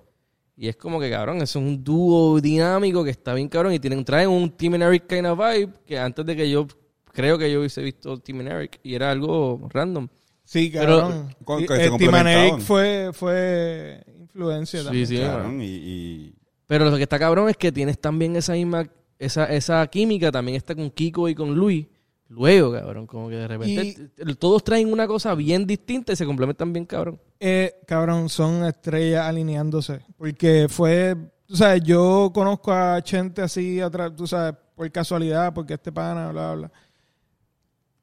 Y es como que, cabrón, eso es un dúo dinámico que está bien cabrón y tienen, traen un Team and Eric kind of vibe que antes de que yo creo que yo hubiese visto Team and Eric y era algo random. sí, pero- cabrón. Con- Y, que se eh, Tim and. Eric fue, fue influencia Sí, también. sí. Cabrón, y, y- Pero lo que está cabrón es que tienes también esa misma, esa, esa química, también está con Kiko y con Luis. Luego, cabrón, como que de repente todos traen una cosa bien distinta y se complementan bien, cabrón. Eh, cabrón, son estrellas alineándose. Porque fue, tú sabes, yo conozco a Chente así atrás, tú sabes, por casualidad, porque este pana, bla, bla.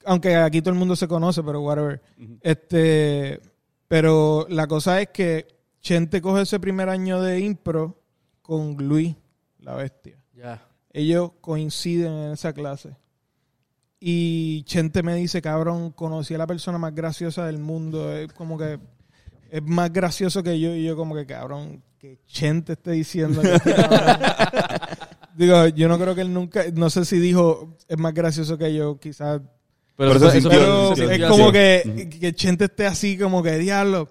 Aunque aquí todo el mundo se conoce, pero whatever. Este, pero la cosa es que Chente coge ese primer año de impro con Luis, la bestia. Ya. Ellos coinciden en esa clase. Y Chente me dice, cabrón, conocí a la persona más graciosa del mundo. Es como que es más gracioso que yo. Y yo como que, cabrón, que Chente esté diciendo que este Digo, yo no creo que él nunca, no sé si dijo, es más gracioso que yo, quizás. Pero, Pero eso, eso Pero es como que, que Chente esté así, como que, diablo.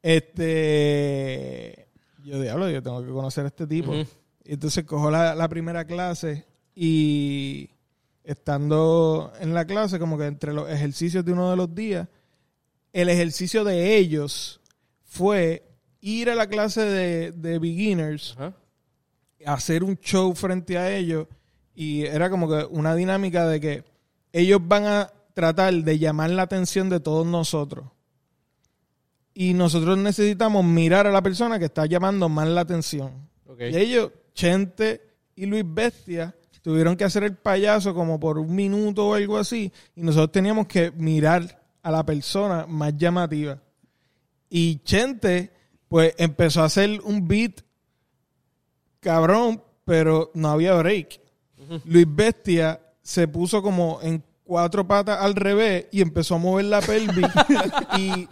Este, yo diablo, yo tengo que conocer a este tipo. Y entonces cojo la, la primera clase y estando en la clase, como que entre los ejercicios de uno de los días, el ejercicio de ellos fue ir a la clase de, de beginners, Ajá. hacer un show frente a ellos y era como que una dinámica de que ellos van a tratar de llamar la atención de todos nosotros. Y nosotros necesitamos mirar a la persona que está llamando más la atención. Y ellos, Chente y Luis Bestia, tuvieron que hacer el payaso como por un minuto o algo así. Y nosotros teníamos que mirar a la persona más llamativa. Y Chente, pues empezó a hacer un beat cabrón, pero no había break. Luis Bestia se puso como en cuatro patas al revés y empezó a mover la pelvis. y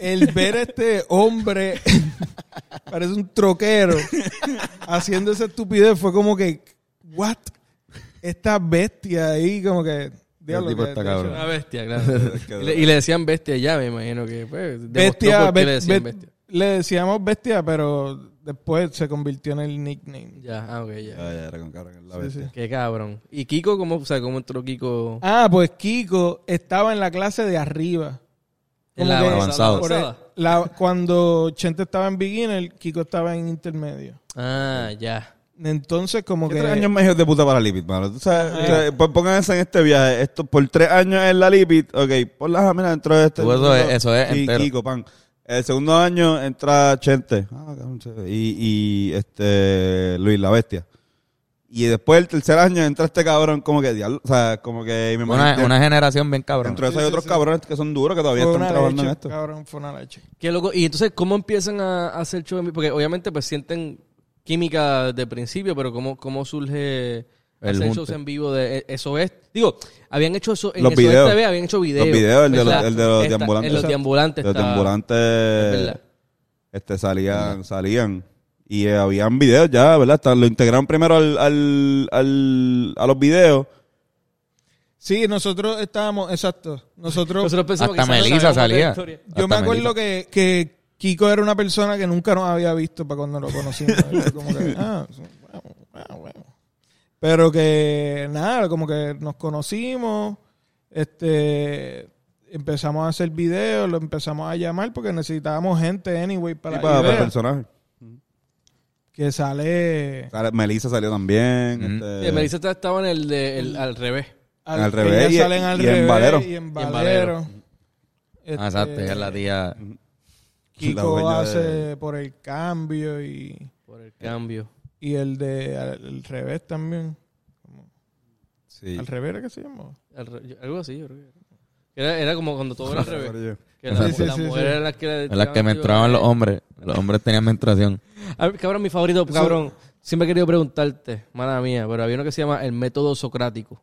el ver a este hombre, parece un troquero, haciendo esa estupidez fue como que, ¿what? Esta bestia ahí, como que. diablo, tipo que- está cabrón. Una bestia, claro. y, le, y le decían bestia ya, me imagino que. Pues, Bestia, por qué le be- decían be- bestia. le decíamos bestia, pero después se convirtió en el nickname. Ya, ah, ok, ya. Ya, ya, era con cabrón, la Sí, bestia. sí. Qué cabrón. ¿Y Kiko cómo, o sea, cómo entró Kiko? Ah, pues Kiko estaba en la clase de arriba. en la el- la- cuando Chente estaba en beginner, Kiko estaba en intermedio. Ah, ya. Entonces, como ¿Qué que. tres años me de puta para Lipid, mano? Tú sabes, Ajá. o sea, pónganse en este viaje. Esto por tres años en la Lipid, ok, ponla, mira, dentro de este. Tú, eso es- eso es y entero. Kiko, pan. El segundo año entra Chente. Ah, y, y este Luis la Bestia. Y después el tercer año entra este cabrón, como que diablo, o sea, como que me Una, generación bien cabrón. Dentro de eso hay sí, otros sí. cabrones que son duros que todavía fue están una trabajando leche, en esto. Cabrón, fue una leche. Qué loco. Y entonces, ¿cómo empiezan a a hacer show en vivo? Porque obviamente, pues sienten química de principio, pero ¿cómo, cómo surge El hacer shows en vivo de eso es? Digo, habían hecho eso en Los eso es videos. TV, habían hecho videos. Los videos, el de los- el de los Esta- deambulantes. En los deambulantes. Los deambulantes verdad. este, salían, salían. Y eh, habían videos ya, ¿verdad? Hasta lo integraron primero al, al, al- a los videos. Sí, nosotros estábamos, exacto. Nosotros. Nosotros pensamos Hasta que Melissa salía. yo Hasta me acuerdo que, que Kiko era una persona que nunca nos había visto para cuando lo conocimos. Era como que, ah, sí, bueno, bueno, bueno. Pero que nada, como que nos conocimos, este empezamos a hacer videos, lo empezamos a llamar porque necesitábamos gente anyway para y la para, para el personaje. que sale Sale- Melissa salió también. Este, Sí, Melissa estaba en el, de, el- al revés. Al revés ellas y- salen al y en revés Valero. y en Y en Valero. Este, Ah, exacto, ella es la tía. la Kiko hace de- por el cambio y, Por el cambio. y el de al, el revés también. Sí. ¿Al revés era que se llama? Al re- yo- algo así, yo creo que era. Era, como cuando todo era al revés. Que Sí, la, sí, la sí, mujer sí. era la que... le Es la que menstruaban los hombres. Los hombres tenían menstruación. A ver, cabrón, mi favorito, cabrón. Siempre he querido preguntarte, mala mía, pero había uno que se llama el método socrático.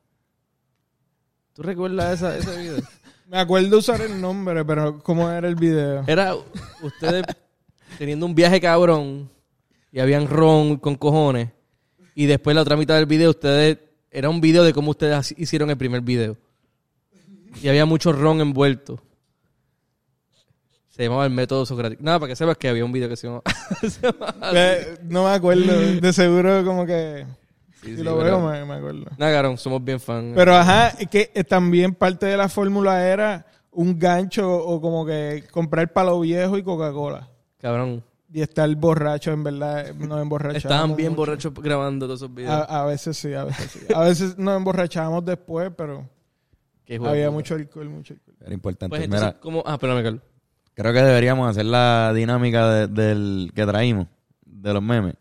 ¿Tú recuerdas esa, ese video? Me acuerdo usar el nombre, pero ¿cómo era el video? Era ustedes teniendo un viaje cabrón y habían ron con cojones y después la otra mitad del video ustedes era un video de cómo ustedes hicieron el primer video y había mucho ron envuelto. Se llamaba el método socrático. Nada, para que sepas que había un video que se llamaba... se llamaba. Eh, no me acuerdo. De seguro como que... Sí, lo pero- veo me, me acuerdo. Cabrón, somos bien fan. Pero ajá, es que eh, también parte de la fórmula era un gancho o como que comprar palo viejo y Coca-Cola. Cabrón. Y estar borracho, en verdad, nos emborrachábamos. Estaban bien mucho. borrachos grabando todos esos videos. A, a veces sí, a veces sí. A veces nos emborrachábamos después, pero había mucho alcohol, mucho alcohol. Era importante. Pues entonces, Mira, ¿cómo? Ah, perdóname, Carlos. creo que deberíamos hacer la dinámica de- del que traímos, de los memes.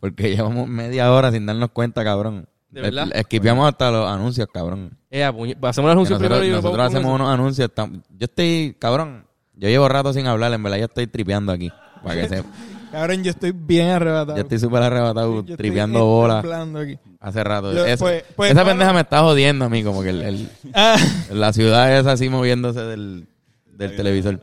Porque llevamos media hora sin darnos cuenta, cabrón. ¿De verdad? Es- Esquipeamos hasta los anuncios, cabrón. Eh, hacemos el Que anuncio nosotros primero y nosotros hacemos unos anuncios. Yo estoy, cabrón, yo llevo rato sin hablar, en verdad ya estoy tripeando aquí. Para que sepa. Cabrón, yo estoy bien arrebatado. Yo estoy súper arrebatado, Yo tripeando bola temblando aquí. hace rato. Yo- Esa- pues- pues, esa pendeja me está jodiendo a mí, como que el- el- Ah, la ciudad es así moviéndose del, del televisor.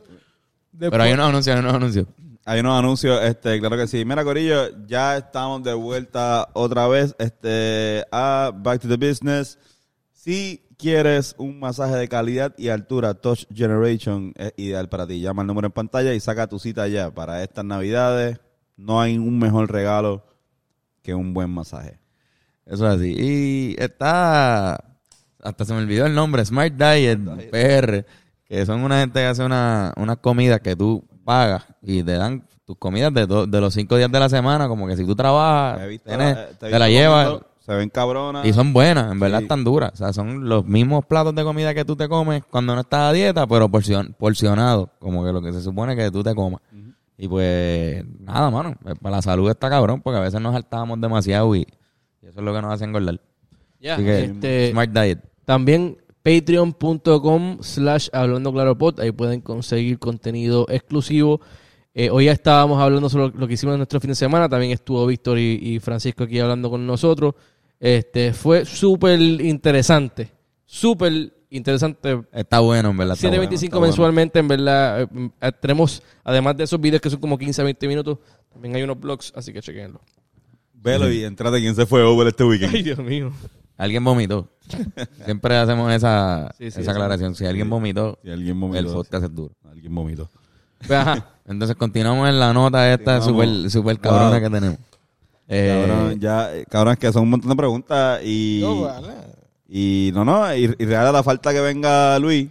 después- Pero hay unos anuncios, hay unos anuncios. Hay unos anuncios, este, claro que sí. Mira, Corillo, ya estamos de vuelta otra vez, este, a Back to the Business. Si quieres un masaje de calidad y altura, Touch Generation es ideal para ti. Llama al número en pantalla y saca tu cita ya. Para estas navidades, no hay un mejor regalo que un buen masaje. Eso es así. Y está. Hasta se me olvidó el nombre, Smart Diet, PR, que son una gente que hace una, unas comidas que tú pagas y te dan tus comidas de, do- de los cinco días de la semana, como que si tú trabajas, He visto- tienes- eh, te la llevas comiendo, Se ven cabronas. y son buenas, en verdad Sí. están duras. O sea, son los mismos platos de comida que tú te comes cuando no estás a dieta, pero porcion, porcionados, como que lo que se supone que tú te comas. Y pues, nada, mano, eh, para la salud está cabrón, porque a veces nos saltábamos demasiado y, y eso es lo que nos hace engordar. Así que, este, Smart Diet. También patreon.com slash hablando claro pod. Ahí pueden conseguir contenido exclusivo. Eh, hoy ya estábamos hablando sobre lo que hicimos en nuestro fin de semana. También estuvo Víctor y, y Francisco aquí hablando con nosotros. Este fue súper interesante. súper interesante. Está bueno, en verdad. está 7.25 bueno, mensualmente, en verdad. eh, tenemos, además de esos videos que son como 15 a 20 minutos, también hay unos blogs, así que chequenlo. Velo y entrate quién se fue over este Ay, weekend. Dios mío. Alguien vomitó. Siempre hacemos esa, Sí, sí, esa aclaración. Si alguien vomitó, Si alguien vomitó. el podcast es duro. Alguien vomitó. Pues, ajá. Entonces continuamos en la nota esta super, super cabrona Wow. que tenemos. Eh, Cabrón, ya, eh, cabrón, es que son un montón de preguntas y... No, vale. Y no, no, y, y real a la falta que venga Luis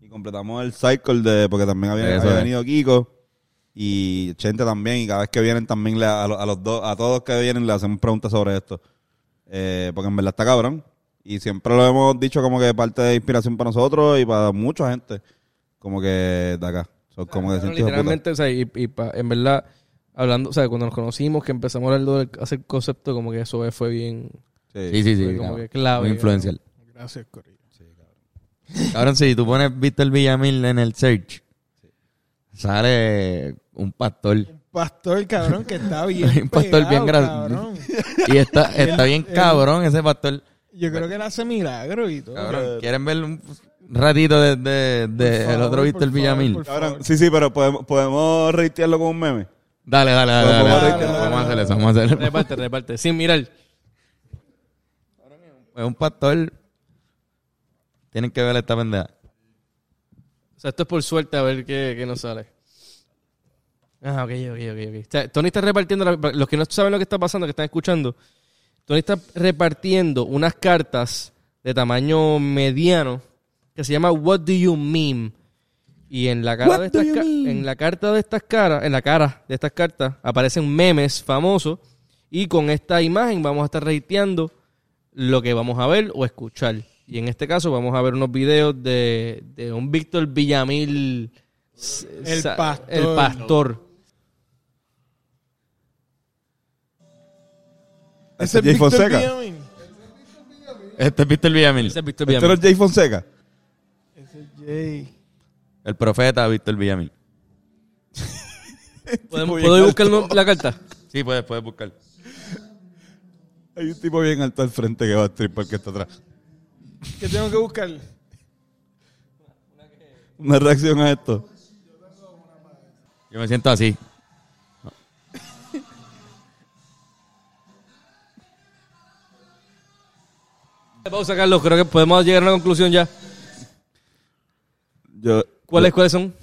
y completamos el cycle de, porque también había, venido Kiko y Chente también, y cada vez que vienen también le- a, a los dos, a todos que vienen le hacemos preguntas sobre esto. Eh, porque en verdad está cabrón. Y siempre lo hemos dicho como que parte de inspiración para nosotros y para mucha gente. Como que de acá. Como que de puta. literalmente, o sea, y, y pa- en verdad, hablando, o sea, cuando nos conocimos, que empezamos a hablar de hacer concepto, como que eso fue bien sí, sí, sí. como cabrón. que clave, Muy influencial. Gracias, Corillo. Cabrón, si tú pones Víctor Villamil en el search, sale un pastor. Pastor, cabrón, que está bien. Un pastor bien pegado, gra- cabrón. Y está, está bien el- cabrón ese pastor. Yo creo que él hace milagros y todo. Cabrón, ¿quieren ver un ratito de, de- de el otro Víctor Villamil? Cabrón, sí, sí, pero podemos, podemos reitearlo con un meme. Dale, dale, dale. Vamos dale, a dale. reitear, Vamos a dale, hacer eso, vamos a hacer eso. Reparte, reparte. Sin mirar. Es un pastor. Tienen que ver esta pendeja. O sea, esto es por suerte a ver qué, qué nos sale. Ah, ok, ok, ok. ok. O sea, Tony está repartiendo, la- los que no saben lo que está pasando, que están escuchando, Tony está repartiendo unas cartas de tamaño mediano que se llama What Do You Mean? Y en la cara What de estas you ca- en la carta de estas caras, en la cara de estas cartas aparecen memes famosos y con esta imagen vamos a estar reiteando lo que vamos a ver o escuchar. Y en este caso vamos a ver unos videos de, de un Víctor Villamil. s- El sa- pastor. El pastor. Ese es Jay Víctor Fonseca. Villamil. Este es Víctor Villamil. Ese es Víctor ¿Este no Villamil. es Jay Fonseca? Ese es Jay. El profeta Víctor Villamil. ¿Podemos- bien ¿Puedo ir buscar la carta? Sí, puedes, puedes buscar. Hay un tipo bien alto al frente que va a stripar que está atrás. ¿Qué tengo que buscar? Una reacción a esto. Yo me siento así. Pausa, Carlos. Creo que podemos llegar a una conclusión ya. Yo, ¿Cuáles, cuáles son?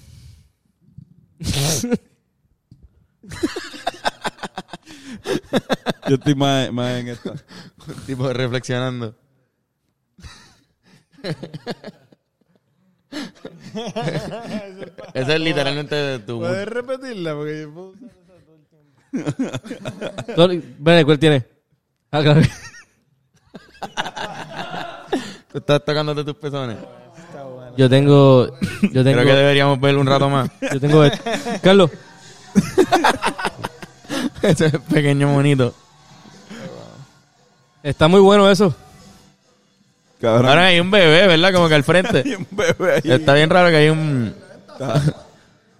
yo estoy más, más en esta. tipo reflexionando. Ese es literalmente de tu... ¿Puedes repetirla? Porque yo puedo usar esa todo el tiempo. ¿cuál tiene? Ah, claro. Tú estás tocándote tus pezones. Está bueno. Yo tengo. Yo tengo. Creo que deberíamos ver un rato más. Yo tengo. esto. Carlos, Ese pequeño monito. está muy bueno eso. Cabrón. Ahora hay un bebé, ¿verdad? Como que al frente. Hay un bebé ahí. Está bien raro que hay un...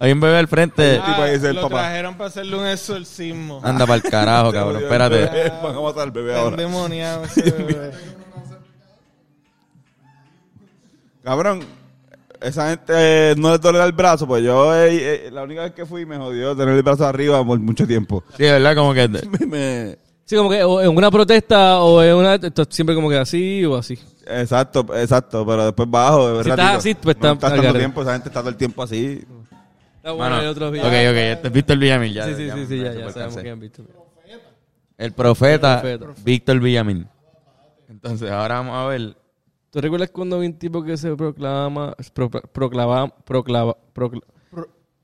Hay un bebé al frente. tipo ahí es el lo papá. trajeron para hacerle un exorcismo. Anda para el carajo, cabrón. Espérate. Van a matar al bebé ahora. endemoniado ese bebé. Cabrón, esa gente eh, no le tolera el brazo, pues yo eh, eh, la única vez que fui me jodió tener el brazo arriba por mucho tiempo. Sí, ¿verdad? Como que... Me- me- Sí, como que o en una protesta o en una. Esto es siempre como que así o así. exacto, exacto, pero después bajo. de Si estás así, pues no está- estás tanto tiempo, esa gente está todo el tiempo así. Está bueno, Mano, hay otros ok, ok. Este es Víctor Villamil. Ya, Sí, sí, sí, sí, me ya, ya sabemos que han visto. El profeta, El profeta. Víctor Villamil. Entonces, ahora vamos a ver... ¿Tú recuerdas cuando vi un tipo que se proclama. Pro, proclama. Proclama. procla-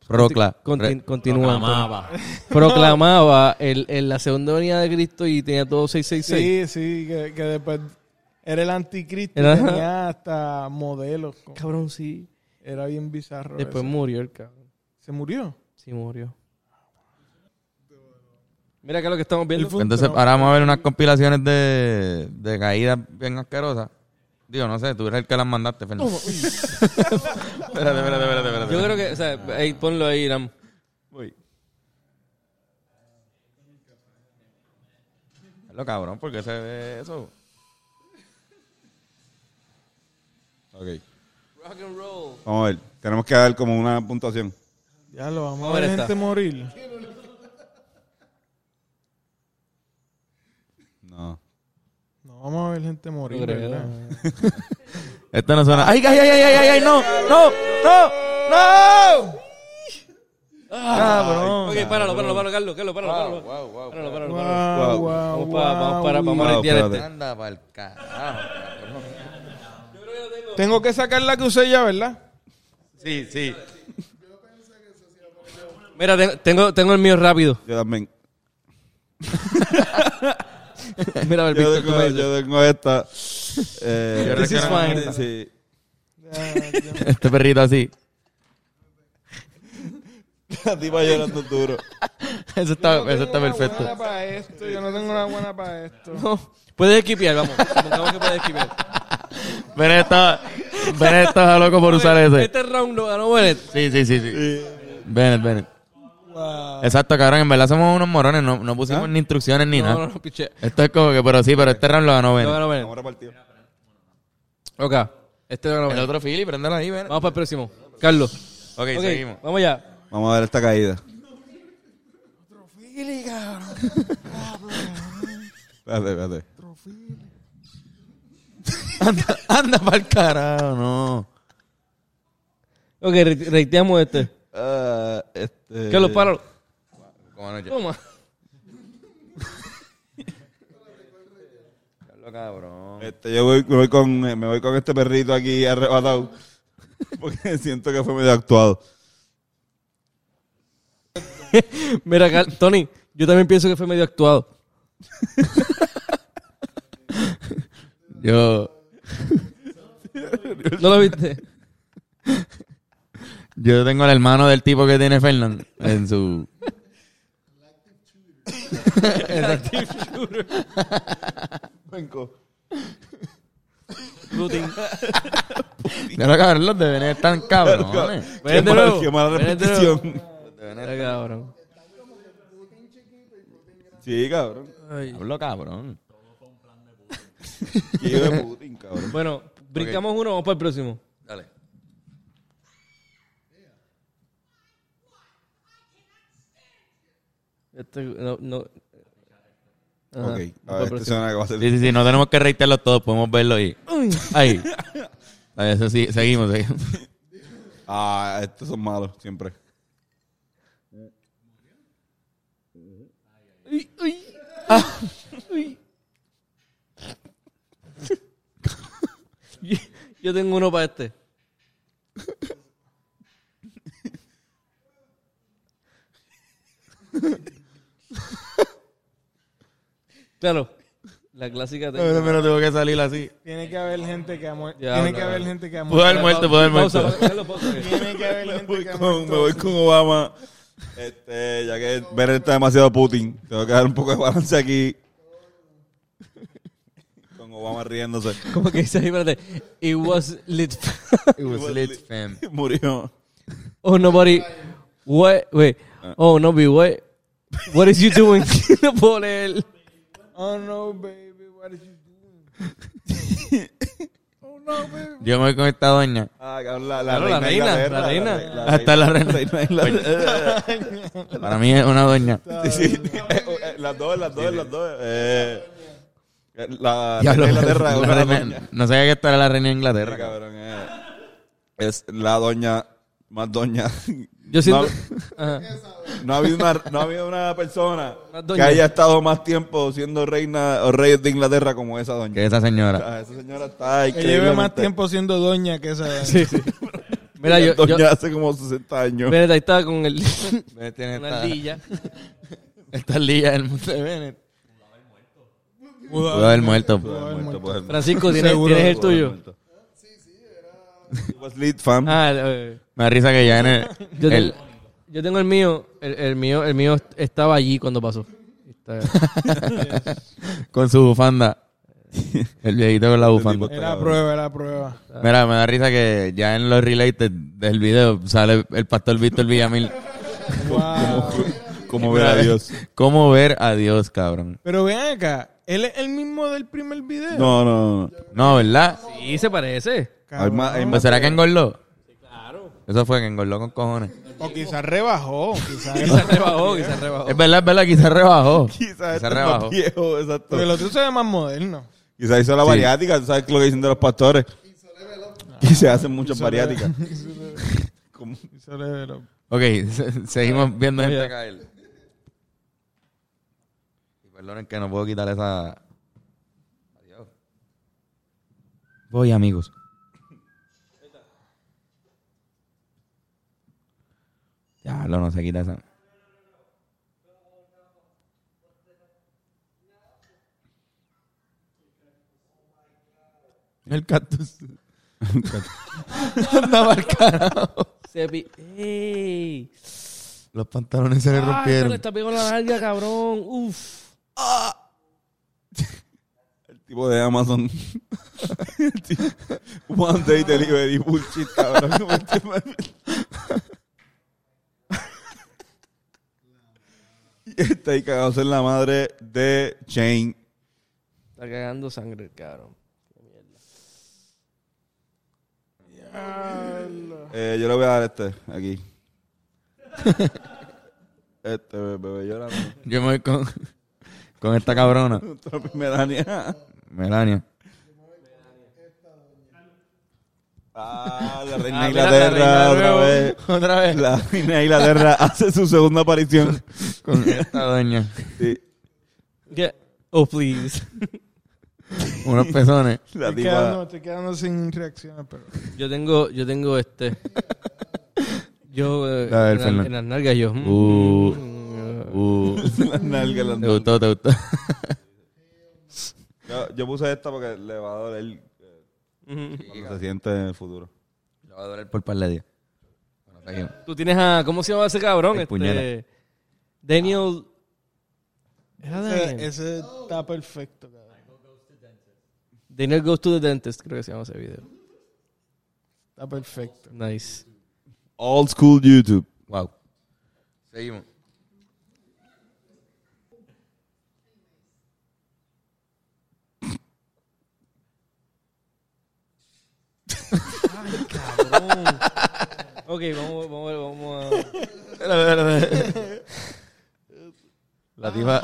Procla. Conti- continúa. Proclamaba. Proclamaba el, el- la segunda venida de Cristo y tenía todo 666. Sí, sí, que, que después era el anticristo y Era- tenía hasta modelos. Cabrón, sí. Era bien bizarro. Después eso. murió el cabrón. ¿Se murió? Sí, murió. Mira acá lo que estamos viendo. Entonces, ahora vamos a ver unas compilaciones de, de caídas bien asquerosas. Digo, no sé, tú eres el que las mandaste, Fernando. espérate, espérate, espérate, espérate. Yo creo que, o sea, ahí, ponlo ahí, Iram. Lo cabrón, porque se ve eso. Ok. Rock and roll. Vamos a ver. Tenemos que dar como una puntuación. Ya lo vamos a ver gente morir. No. No vamos a ver gente morir, No. ¿verdad? Esto no suena. ¡Ay, ay, ay, ay, ay, ay! ay, ¡No! ¡No! ¡No! ¡No! Cabrón. Ok, páralo, páralo, páralo, Carlos, Carlos, páralo, páralo. Wow, wow, Páralo, páralo, Wow, páralo. wow, Vamos para, vamos para, wow. vamos a Wow, este. Anda pa'l carajo. Tengo que sacar la que usé ya, ¿verdad? Sí, sí. Mira, ten- tengo, tengo el mío rápido. Yo también. Mira, a ver, Yo Víctor, tengo, yo tengo esta. Eh, This is fine. Sí. Este perrito así. La tipa llorando duro. Eso está, Yo no eso está perfecto. buena para esto. Yo no tengo una buena para esto. No, puedes esquipear, vamos. Supongamos que puedes esquipear. Bennett está, Bennett está loco por usar ese. Este round lo ganó Bennett. Sí, sí, sí, sí. Bennett, Bennett. Wow. Exacto, cabrón. En verdad somos unos morones. No, no pusimos ni instrucciones ni No, nada. no, no, piche. Esto es como que, pero sí, pero este round lo ganó Lo Bennett. ganó repartido. Ok, este lo ganó El Bennett. otro Philly, préndelo ahí, Bennett. Vamos para el próximo. Carlos. Ok, Ok, seguimos. vamos ya. Vamos a ver esta caída. Espérate, espérate. Anda, anda pa'l carajo, no. Ok, re- reiteamos este. Ah, este... Carlos, páralo. Cómo no, ya. Toma. Carlos, cabrón. Este, yo voy, me, voy con, eh, me voy con este perrito aquí arrebatado. Porque siento que fue medio actuado. Mira, Tony, yo también pienso que fue medio actuado. Yo, ¿No lo viste? Yo tengo al hermano del tipo que tiene Fernand en su... Putin. Ya lo cabrón, los de Bennett están cabrones. Qué Ven de mal- nuevo. qué mala Ven de nuevo. repetición. Ay, cabrón. Sí, cabrón. Ay. Hablo cabrón. Qué hijo de Putin, cabrón. Bueno, brincamos uno, vamos para el próximo. Este, no, no. Ajá, Ok, a ver, este suena que va a ser... Sí, sí, sí, no tenemos que reitearlos todos, podemos verlo ahí. Ahí. Ahí, Eso sí, seguimos, seguimos. Ah, estos son malos, siempre. Uy, uy. Ah, uy. Yo- Yo tengo uno para este. Claro, la clásica. tengo. Pero, pero tuvo que salir así. Tiene que haber gente que ha muerto. Tiene no, que haber no. gente que ha Pudo haber muerto. muerto, pudo haber muerto. Carlos, pausa, ok. Tiene que haber Me gente voy que ha con, muerto. me voy con Obama. Este, ya que Bennett está demasiado Putin, tengo que dar un poco de balance aquí. Con Obama riéndose. ¿Cómo que dice ahí? Espérate. It was lit. It was lit, fam. Murió. oh, nobody. What? Wait. Oh, no, be what? What is you doing? no puedo leer. Oh no, baby, what are you doing? oh no, baby. Yo me voy con esta doña. Ah, cabrón, la, la Claro, la reina, de reina, Inglaterra, la reina. la Hasta la reina. de Inglaterra. Para mí es una doña. Sí, sí. Eh, las dos, las dos, las dos. Eh, la Ya reina de Inglaterra es la una reina- doña. no sabía que esta era la reina de Sí, Inglaterra. cabrón, eh. Es la doña más doña. Yo siento. No, no ha habido una, no ha habido una persona Más que doña. haya estado más tiempo siendo reina o rey de Inglaterra como esa doña. Que esa señora. Ah, esa señora está Que lleve más tiempo siendo doña que esa. Sí, sí. Mira, yo. doña yo hace como 60 años. Bennett ahí estaba con el. Tiene Una esta, ardilla. esta lilla del mundo de Bennett. Pudo haber muerto. Haber muerto. Francisco, ¿tienes. ¿tienes el tuyo? Muerto. It was lit, fam. Ah, eh, Me da risa que ya en el, yo, el- tengo, yo tengo el mío. El, el mío. el mío estaba allí cuando pasó. Está- con su bufanda. El viejito con la bufanda. Era prueba, era prueba. Mira, me da risa que ya en los related del video sale el pastor Víctor Villamil. Wow. Como ver a Dios. ¿Cómo ver a Dios, cabrón? Pero ven acá, ¿Él es el mismo del primer video? No, no, no. No, ¿verdad? Sí, se parece. Hay más- hay Cabrón. Pues será que engordó. Claro. Eso fue que engordó con cojones. O quizás rebajó. Quizás Quizás rebajó, quizás rebajó. Es verdad, es verdad, quizás rebajó. Quizás este es rebajó. más viejo, exacto. Porque el otro se ve más moderno. Quizás hizo la Sí. bariátrica, tú sabes lo que dicen de los pastores. Y se hacen muchas bariátricas. Como- Y se le- lo- Ok, se- seguimos viendo gente caer. Perdonen que no puedo quitar esa... Adiós. Voy, amigos. Ya, lo no se quita esa. El cactus. Andaba al carajo. Se pi- ¡Ey! Los pantalones se le Ay, se le rompieron. está pegando la nalga, cabrón. Uf. El tipo de Amazon. Tipo- One day delivery bullshit, cabrón. y está ahí cagados en la madre de Shane. Está cagando sangre, cabrón. Eh, yo le voy a dar este, aquí. este, bebé llorando. Yo me voy con, con esta cabrona, Melania. Melania. Ah, la reina Ah, de mira, la reina Inglaterra otra vez. Otra vez. La reina de Inglaterra hace su segunda aparición. Con esta doña. Sí. Yeah. Oh, please. Unos pezones. La Estoy quedando, tipa. estoy quedando sin reacciones, pero... Yo tengo, yo tengo este. Yo eh, A ver, en, la- Fernando. en las nalgas yo. mm, Uh. Uh, te gustó, te gustó. Yo, yo puse esta porque le va a doler eh, cuando se siente en el futuro. Le va a doler por par de días. Bueno. Tú tienes a. ¿Cómo se llama ese cabrón? El Este. Daniel. Era Ese, Daniel. ese está perfecto, cabrón. Daniel Goes to the Dentist, creo que se llama ese video. Está perfecto. Nice. Old school YouTube. Wow. Seguimos. Ok, vamos, vamos, vamos a. La tipa...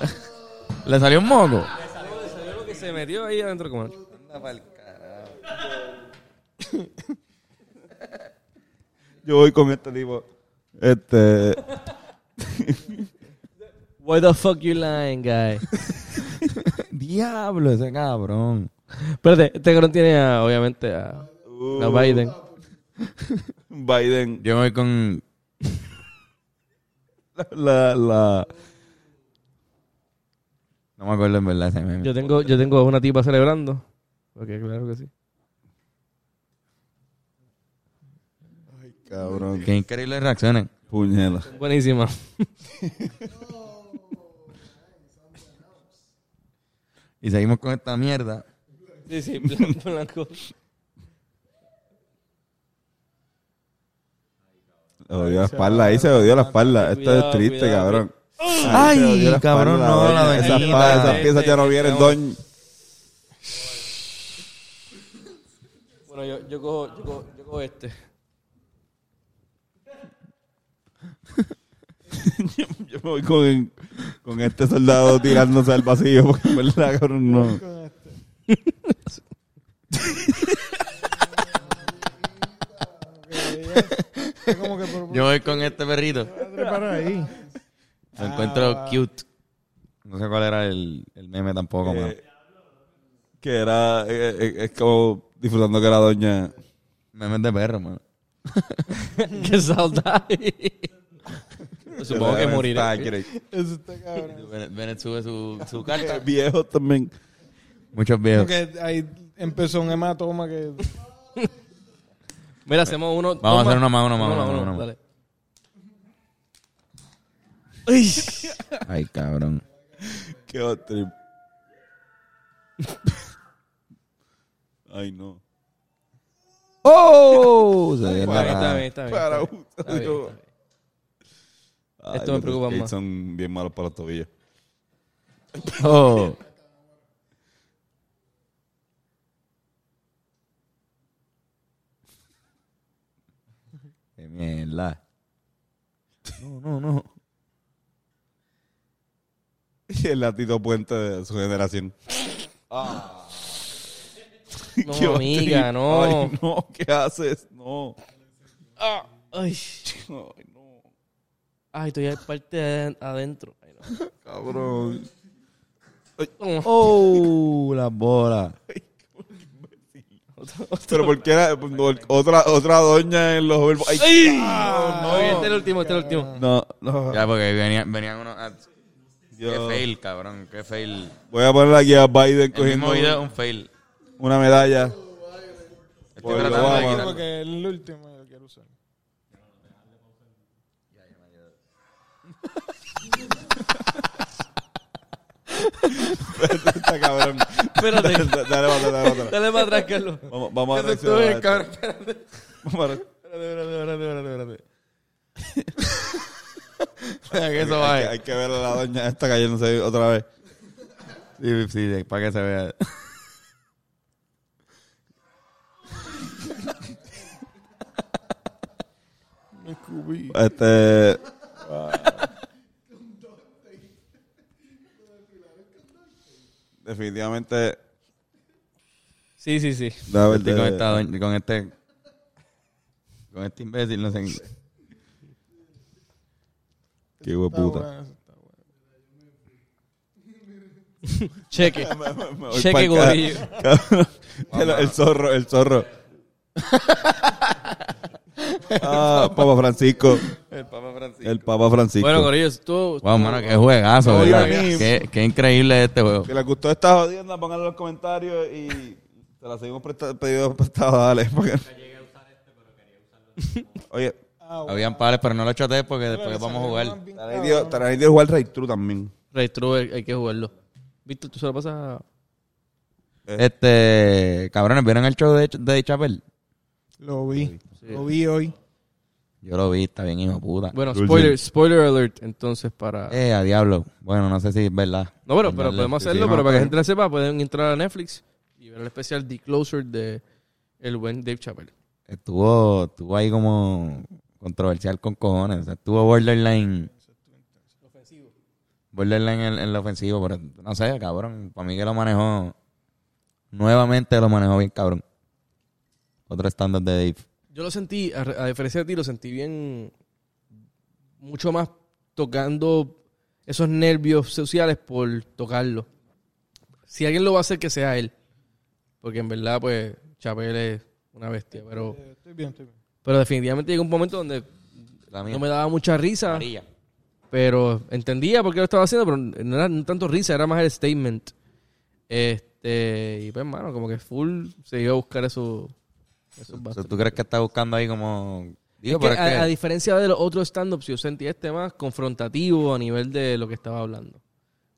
¿Le salió un moco? salió lo que se metió ahí adentro como. Yo voy con este tipo. Este. Why the fuck you lying, guy? Diablo, ese cabrón. Espérate, este cabrón tiene a, obviamente a, a Uh, Biden. Biden. Yo me voy con... La, la. No me acuerdo en verdad ese meme. Yo tengo, yo tengo a una tipa celebrando. Ok, claro que sí. Cabrón. Qué increíbles reacciones. Puñela. Buenísima. Y seguimos con esta mierda. Sí, sí, blanco, blanco. Se odió la espalda. Ahí se odió la espalda. Esto es triste, cuidado. cabrón. Ay, cabrón, espalda, no, la Esas, doñita. pa- esas piezas ya no vienen, doñ. Bueno, yo, yo, cojo, yo, cojo, yo cojo este. Yo me voy con, con este soldado tirándose al vacío porque en verdad, cabrón, no. Como que por Yo voy con este perrito. voy a trepar ahí. Lo encuentro cute. No sé cuál era el, el meme tampoco, mano. Eh, que era, eh, eh, es como disfrutando que la doña. Memes de perro, mano. que saudade. Supongo que moriré. Eso está cabrón. Bennett, Bennett sube su, su carta. Viejo también. Muchos videos. Porque ahí empezó un hematoma que... Mira, hacemos uno. Vamos a hacer uno más, uno más, Uno, uno más, uno, uno más. dale. Ay, cabrón. Qué trip. Ay, no. ¡Oh! Se ve Está la bien, está bien, está bien. Para Está bien, está bien, está bien. Ay, Esto me los preocupa skates más. son bien malos para los tobillos. Oh. Verdad. No, no, no. Y el latito puente de su generación. No, Qué amiga, no. Ay, no, ¿qué haces? No. Ah, ay, Ay, no. ay, estoy en parte de adentro. Ay, no. Cabrón. Toma. Oh, las bolas. Pero ¿por qué era no, otra, otra doña en los verbos? Ay, No, este es el último, este es el último. no, no. Ya, porque venían, venían unos... Yo Qué fail, cabrón. Qué fail. voy a poner aquí a Biden El cogiendo mismo video un fail. una medalla. Estoy Por tratando de quitarlo. Porque es el último y lo quiero usar. Está cabrón. Espérate. Dale, dale, dale, dale, para atrás, Carlos. Vamos, vamos a reaccionar a bien, esto. cabrón. Espérate. Vamos a re- Espérate, espérate, espérate, espérate. Deja que eso hay, vaya. hay que ver a la doña esta cayéndose otra vez. Sí, sí, para que se vea. Este. Definitivamente. Sí, sí, sí. Estoy de- con, esta con este... Con este imbécil, no sé. Qué hijo de Está puta. bueno. Cheque. Me Cheque, gorillo. el zorro, el zorro. ah, Papa Francisco. El Papa Francisco. El Papa Francisco. Bueno, Corillo, estuvo... Wow, mano, qué juegazo, No, ¿verdad? a Qué, qué increíble este juego. Si les gustó esta jodienda, pónganlo en los comentarios y te la seguimos presta- pedido prestado, dale. porque- Oye, Ah. Habían pares, pero no lo choté porque después Pero vamos a jugar. cabrón. dio jugar Ray True también. Ray True, hay hay que jugarlo. Víctor, ¿tú se lo pasas a... Este, cabrones, ¿vieron el show de, de Chapel? Lo vi. Sí. Lo vi hoy. Yo lo vi, está bien, hijo de puta. Bueno, spoiler, spoiler alert, entonces, para... Eh, a diablo. Bueno, no sé si es verdad. No, pero, pero podemos hacerlo, sí, pero no, para que la gente lo sepa, pueden entrar a Netflix y ver el especial The Closer de el buen Dave Chappelle. Estuvo, estuvo ahí como controversial con cojones. O sea, estuvo borderline. Borderline en, en lo ofensivo, pero no sé, cabrón. Para mí que lo manejó. Nuevamente lo manejó bien, cabrón. Otro estándar de Dave. Yo lo sentí, a, a diferencia de ti, lo sentí bien, mucho más tocando esos nervios sociales por tocarlo. Si alguien lo va a hacer, que sea él. Porque en verdad, pues, Chappelle es una bestia. Pero, Eh, Estoy bien, estoy bien. pero definitivamente llegó un momento donde no me daba mucha risa. Pero entendía por qué lo estaba haciendo, pero no era no tanto risa, era más el statement. Este, y pues, hermano, como que full se iba a buscar eso. Esos O sea, bastos. ¿Tú crees que está buscando ahí como... Digo, Es que es a, diferencia de los otros stand-ups, yo sentí este más confrontativo a nivel de lo que estaba hablando.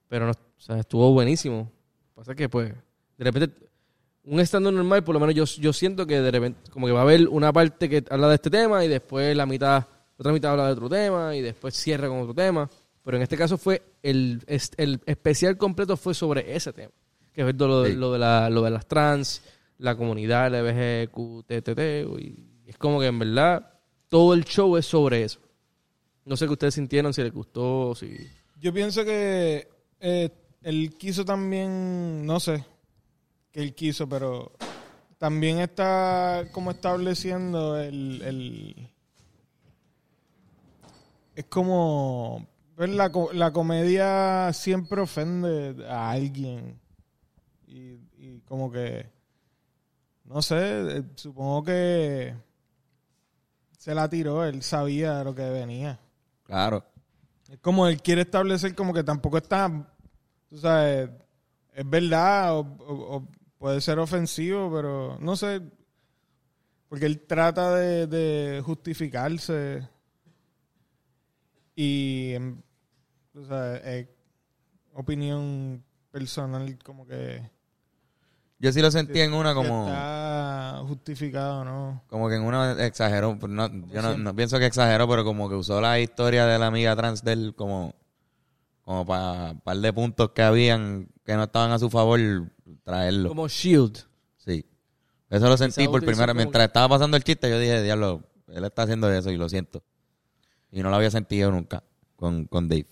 Pero no, o sea, estuvo buenísimo. Pasa que, pues, de repente, un stand-up normal, por lo menos yo, yo siento que de repente, como que va a haber una parte que habla de este tema y después la mitad, otra mitad habla de otro tema y después cierra con otro tema. Pero en este caso fue, el, es- el especial completo fue sobre ese tema. Que es lo, Sí. lo, de la, lo de las trans, la comunidad LBGQTT. Y es como que en verdad todo el show es sobre eso. No sé qué ustedes sintieron, si les gustó, si... Yo pienso que eh, él quiso también, no sé, que él quiso, pero también está como estableciendo el... el- es como... la, la comedia siempre ofende a alguien. Y, y como que... No sé, eh, supongo que se la tiró, él sabía de lo que venía. Claro. Es como él quiere establecer como que tampoco está, tú sabes, es verdad o, o- o puede ser ofensivo, pero no sé, porque él trata de, de justificarse y, em, tú sabes, es opinión personal como que, Yo sí lo sentí en una como... está justificado, ¿no? Como que en uno exageró, no, yo no, no pienso que exageró, pero como que usó la historia de la amiga trans de él como, como para un par de puntos que habían que no estaban a su favor, traerlo. Como Shield. Sí. Eso lo sentí por primera como Mientras estaba pasando el chiste, yo dije, diablo, él está haciendo eso y lo siento. Y no lo había sentido nunca con, con Dave.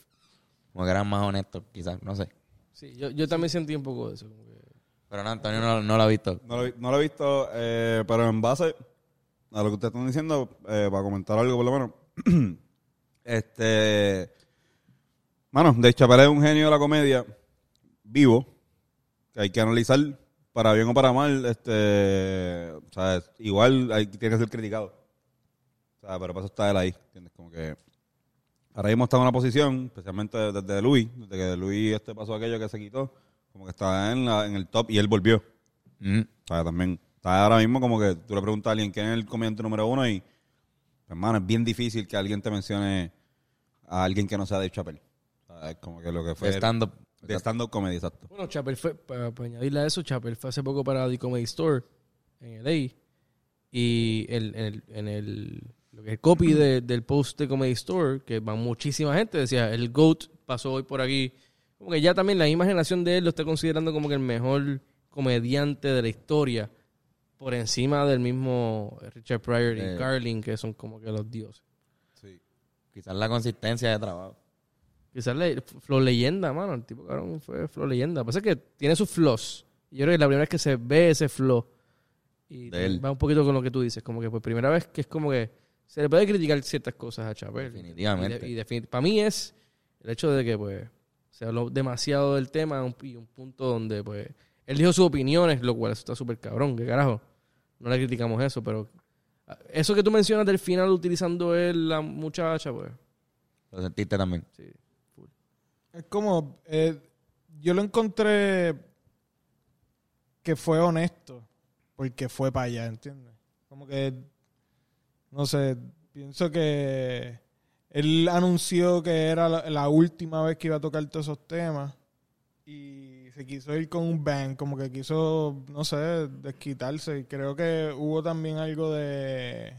Como que eran más honestos, quizás, no sé. Sí, yo, yo también sentí un poco de eso. Pero no, Antonio no, no lo ha visto. No lo, no he visto, eh, pero en base a lo que ustedes están diciendo, eh, para comentar algo por lo menos. este. Mano, Dave Chappelle es un genio de la comedia vivo que hay que analizar para bien o para mal. Este. Igual hay, tiene que ser criticado. O sea, pero para eso está él ahí. ¿Entiendes? Como que. Ahora mismo está en una posición, especialmente desde Luis, desde que Luis este pasó aquello que se quitó, como que está en, la- en el top y él volvió. Mm. O sea, también está ahora mismo como que tú le preguntas a alguien quién es el comediante número uno y, hermano, es bien difícil que alguien te mencione a alguien que no sea de Chappelle. O sea, es como que lo que fue... De stand-up. De stand-up comedy, exacto. Bueno, Chappelle fue, para, para añadirle a eso, Chappelle fue hace poco para The Comedy Store en LA. Y el, en, el, en el, lo que es el copy de- del post de Comedy Store, que va muchísima gente, decía, el GOAT pasó hoy por aquí. Como que ya también la misma generación de él lo está considerando como que el mejor comediante de la historia. Por encima del mismo Richard Pryor y Eh. Carlin, que son como que los dioses. Quizás la consistencia de trabajo. Quizás le, Flow Leyenda, mano. El tipo cabrón fue Flow Leyenda. Pasa que tiene sus flaws. Y yo creo que la primera vez que se ve ese flow. Y va un poquito con lo que tú dices. Como que por primera vez que es como que se le puede criticar ciertas cosas a Chapel. Definitivamente. Y, de- y para mí es el hecho de que pues se habló demasiado del tema un- y un punto donde pues él dijo sus opiniones, lo cual eso está súper cabrón. ¿Qué carajo? No le criticamos eso, pero ah, eso que tú mencionas del final utilizando él, la muchacha, pues Lo sentiste también. sí. Es como, eh, yo lo encontré que fue honesto, porque fue para allá, ¿entiendes? Como que, no sé, pienso que él anunció que era la, última vez que iba a tocar todos esos temas y se quiso ir con un bang, como que quiso, no sé, desquitarse. Y creo que hubo también algo de,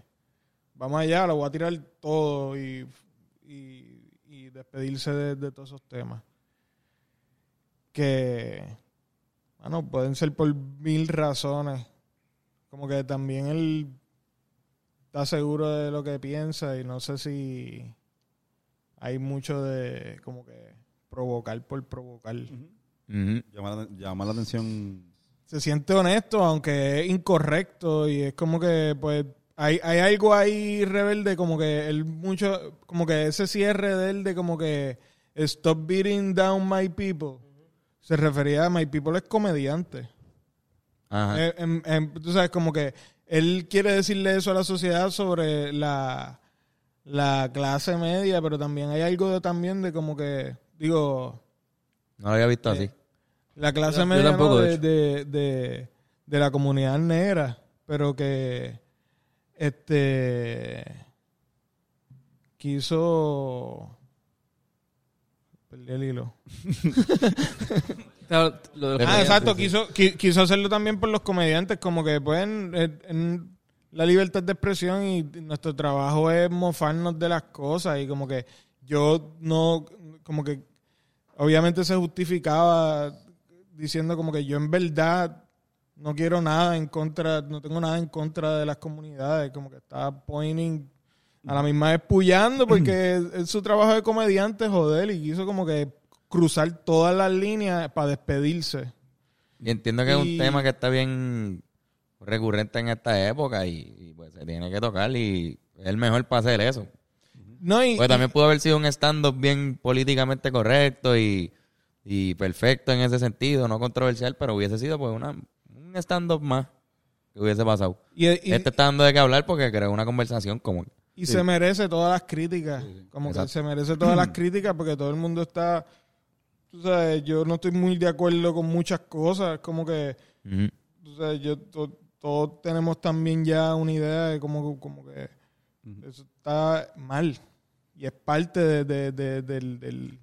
vamos allá, lo voy a tirar todo y, y, y despedirse de, de todos esos temas. Que, bueno, pueden ser por mil razones. Como que también él está seguro de lo que piensa y no sé si hay mucho de como que provocar por provocar. Llama la, llama la atención... Se siente honesto, aunque es incorrecto y es como que pues hay, hay algo ahí rebelde, como que él mucho, como que ese cierre de él de como que stop beating down my people. Se refería a my people es comediante. Ajá. Eh, em- em, tú sabes, como que él quiere decirle eso a la sociedad sobre la, la clase media, pero también hay algo de, también de como que, digo, no lo había visto así. la clase Yo- yo media tampoco, ¿no? de de, de, la comunidad negra, pero que este quiso perdí el hilo. Ah, exacto, quiso, qui- quiso hacerlo también por los comediantes, como que pueden en, en la libertad de expresión y nuestro trabajo es mofarnos de las cosas y como que yo no, como que obviamente se justificaba diciendo como que yo en verdad no quiero nada en contra, no tengo nada en contra de las comunidades, como que estaba pointing a la misma vez puyando porque es, su trabajo de comediante, joder, y quiso como que cruzar todas las líneas para despedirse. Y entiendo que es un tema que está bien recurrente en esta época y, y, pues se tiene que tocar y es el mejor para hacer eso. No, y, Pues también pudo haber sido un stand-up bien políticamente correcto y, y perfecto en ese sentido, no controversial, pero hubiese sido pues una, un stand-up más que hubiese pasado. y- y- este está dando de qué hablar porque creó una conversación como... y se merece todas las críticas. Como que se merece todas las críticas porque todo el mundo está. Tú sabes, yo no estoy muy de acuerdo con muchas cosas. Como que. Ujú. tú sabes, yo, to- todos tenemos también ya una idea de como, como que eso está mal. Y es parte de, de, de- del, del-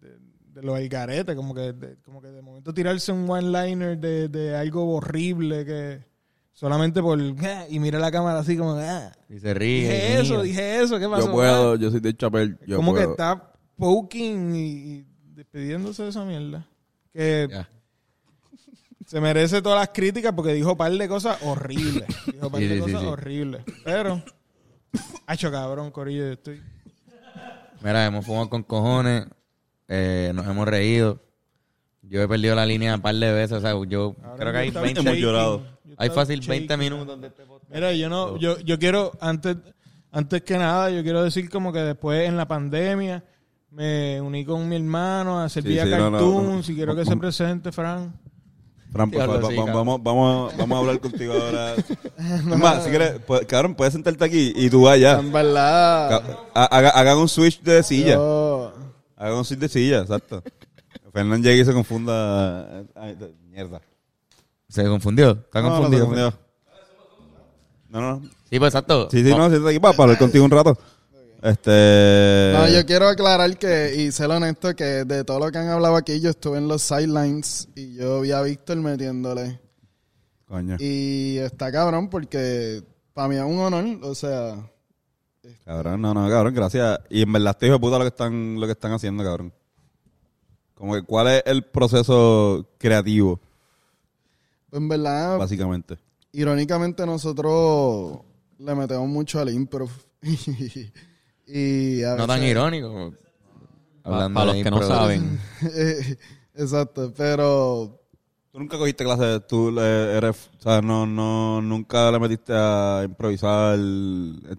de, de lo del garete. Como que, de, como que de momento tirarse un one-liner de, de algo horrible que. Solamente por. "Ah", Y mira la cámara así como. "Ah". Y se ríe. Dije eso, mira. dije eso, ¿qué pasó? Yo puedo, yo soy de Chapel, yo como que está poking y, y despidiéndose de esa mierda. Que. Se merece todas las críticas porque dijo un par de cosas horribles. Dijo un par Sí, de sí, cosas sí. horribles. Pero Hacho, cabrón, corillo, yo estoy... Mira, hemos fumado con cojones, eh, nos hemos reído. Yo he perdido la línea un par de veces, o sea, yo Ahora creo que hay estaba 20, Hemos llorado. Hay fácil 20 shaking. minutos de este podcast. Mira, yo no, yo, yo quiero, antes, antes que nada, yo quiero decir como que después en la pandemia me uní con mi hermano a hacer Sí, vía sí, no, no, cartoons no. y quiero que se presente, Fran. Fran, por favor, va- vamos, vamos, vamos a hablar contigo ahora. Es más, si quieres, pu- cabrón, puedes sentarte aquí y tú vayas. En verdad. Haga- Hagan un switch de silla. yo- Hagan un switch de silla, exacto. Fernán llega y se confunda. Ay, mierda. ¿Se confundió? ¿Está No, no, confundido? se confundió. No, no. Sí, pues exacto. Sí, sí, no, siéntate aquí para, para hablar contigo un rato. Este. No, yo quiero aclarar que, y ser honesto, que de todo lo que han hablado aquí, yo estuve en los sidelines y yo vi a Víctor metiéndole. Coño. Y está cabrón porque para mí es un honor, o sea, Cabrón, no, no, cabrón, gracias. Y en verdad, hijo de puta lo que están, lo que están haciendo, cabrón. Como que, ¿cuál es el proceso creativo, en verdad, básicamente? irónicamente nosotros le metemos mucho al improv. y a No tan irónico. Para Hablando los de que no saben. Exacto, pero Tú nunca cogiste clases, tú le- eres, o sea, no, no, nunca le metiste a improvisar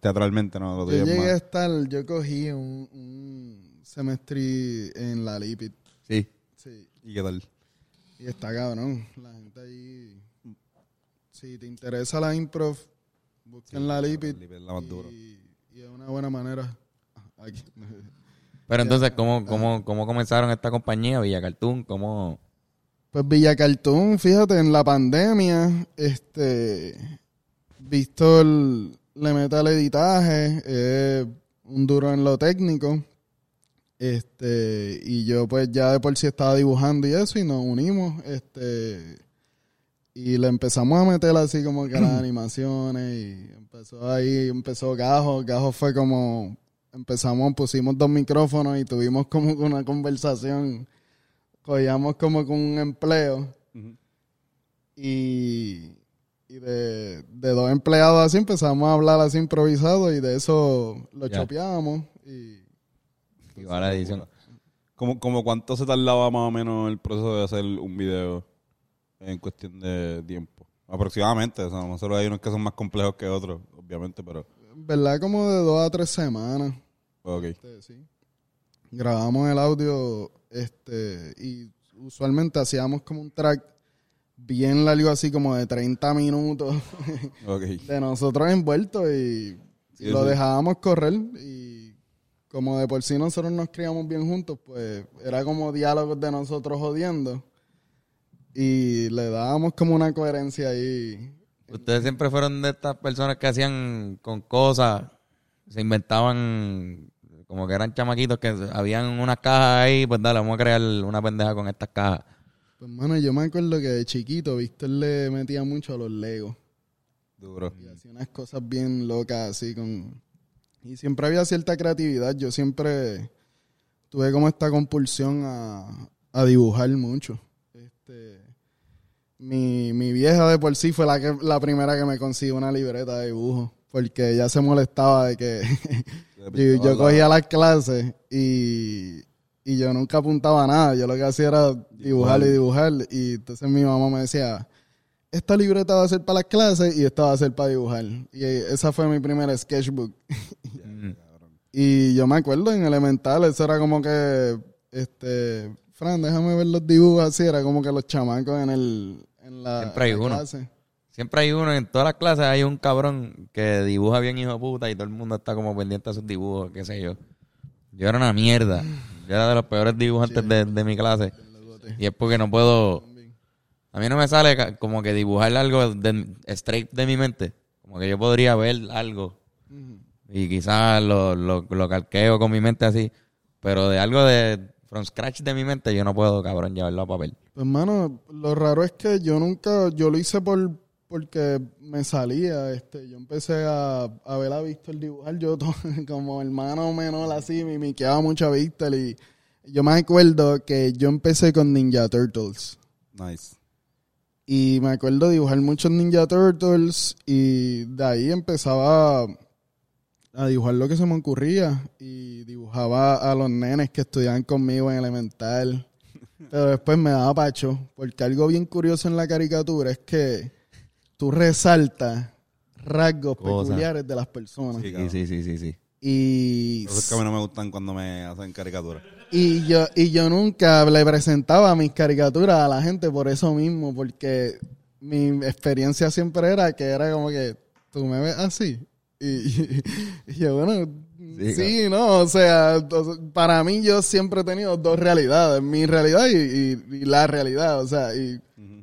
teatralmente, ¿no? Lo yo llegué a estar, yo cogí un, un semestre en la Lipid. Sí. Sí, ¿Y qué tal? y está cabrón. La gente ahí, si te interesa la improv, busquen la Lipid. Lipid es la más dura. Y, es una buena manera. Aquí. Pero entonces, ¿cómo, cómo, ¿cómo comenzaron esta compañía, Villa Cartoon? ¿Cómo...? Pues Villa Cartoon, fíjate, en la pandemia, este, Víctor le mete al editaje, es un duro en lo técnico, este, y yo pues ya de por sí estaba dibujando y eso, y nos unimos, este, y le empezamos a meter así como que las animaciones, y empezó ahí, empezó Gajo, Gajo fue como, empezamos, pusimos dos micrófonos y tuvimos como una conversación cogíamos como con un empleo y, y de, de dos empleados así empezamos a hablar así improvisado y de eso lo Ya. chopeábamos y Y la edición. ¿Cómo, como cuánto se tardaba más o menos el proceso de hacer un video en cuestión de tiempo? Aproximadamente, o sea, nosotros hay unos que son más complejos que otros, obviamente, pero... verdad como de dos a tres semanas Ok. este, sí. grabamos el audio este y usualmente hacíamos como un track bien largo así como de 30 minutos Ok. de nosotros envueltos y, Sí, lo sí. dejábamos correr y como de por sí nosotros nos criamos bien juntos, pues era como diálogos de nosotros jodiendo y le dábamos como una coherencia ahí. Ustedes siempre fueron de estas personas que hacían con cosas, se inventaban como que eran chamaquitos que habían unas cajas ahí, pues dale, vamos a crear una pendeja con estas cajas. Pues mano, yo me acuerdo que de chiquito Víctor le metía mucho a los Legos Duro. y hacía unas cosas bien locas así con... Y siempre había cierta creatividad, yo siempre tuve como esta compulsión a, a dibujar mucho. Este, mi, mi vieja de por sí fue la, que, la primera que me consiguió una libreta de dibujo, porque ella se molestaba de que yo, yo cogía las clases y, y yo nunca apuntaba nada, yo lo que hacía era dibujar y dibujar, y entonces mi mamá me decía, esta libreta va a ser para las clases y esta va a ser para dibujar. Y esa fue mi primera sketchbook. Y yo me acuerdo en elemental, eso era como que, este, Fran, déjame ver los dibujos así, era como que los chamacos en el, en la, Siempre hay en la uno. clase. Siempre hay uno, en todas las clases hay un cabrón que dibuja bien hijo de puta y todo el mundo está como pendiente de sus dibujos, qué sé yo. Yo era una mierda. Yo era de los peores dibujantes de, de mi clase. Y es porque no puedo... A mí no me sale como que dibujar algo de, straight de mi mente. Como que yo podría ver algo. Y quizás lo, lo, lo calqueo con mi mente así. Pero de algo de from scratch de mi mente yo no puedo, cabrón, llevarlo a papel. Pues, mano, lo raro es que yo nunca, yo lo hice por porque me salía, este, yo empecé a, a ver a Víctor dibujar, yo como hermano menor así, me miqueaba mucho a Víctor y yo me acuerdo que yo empecé con Ninja Turtles. Nice. Y me acuerdo dibujar muchos Ninja Turtles y de ahí empezaba a dibujar lo que se me ocurría y dibujaba a los nenes que estudiaban conmigo en elemental. Pero después me daba pacho, porque algo bien curioso en la caricatura es que tú resaltas rasgos peculiares de las personas. Sí, Sí, sí, sí, sí, sí. Y, Por eso es que a mí no me gustan cuando me hacen caricaturas. y yo y yo nunca le presentaba mis caricaturas a la gente por eso mismo, porque mi experiencia siempre era que era como que tú me ves así. Y, y- y yo, bueno, Sí, sí, no, o sea, o sea, para mí yo siempre he tenido dos realidades, mi realidad y, y- y la realidad, o sea, y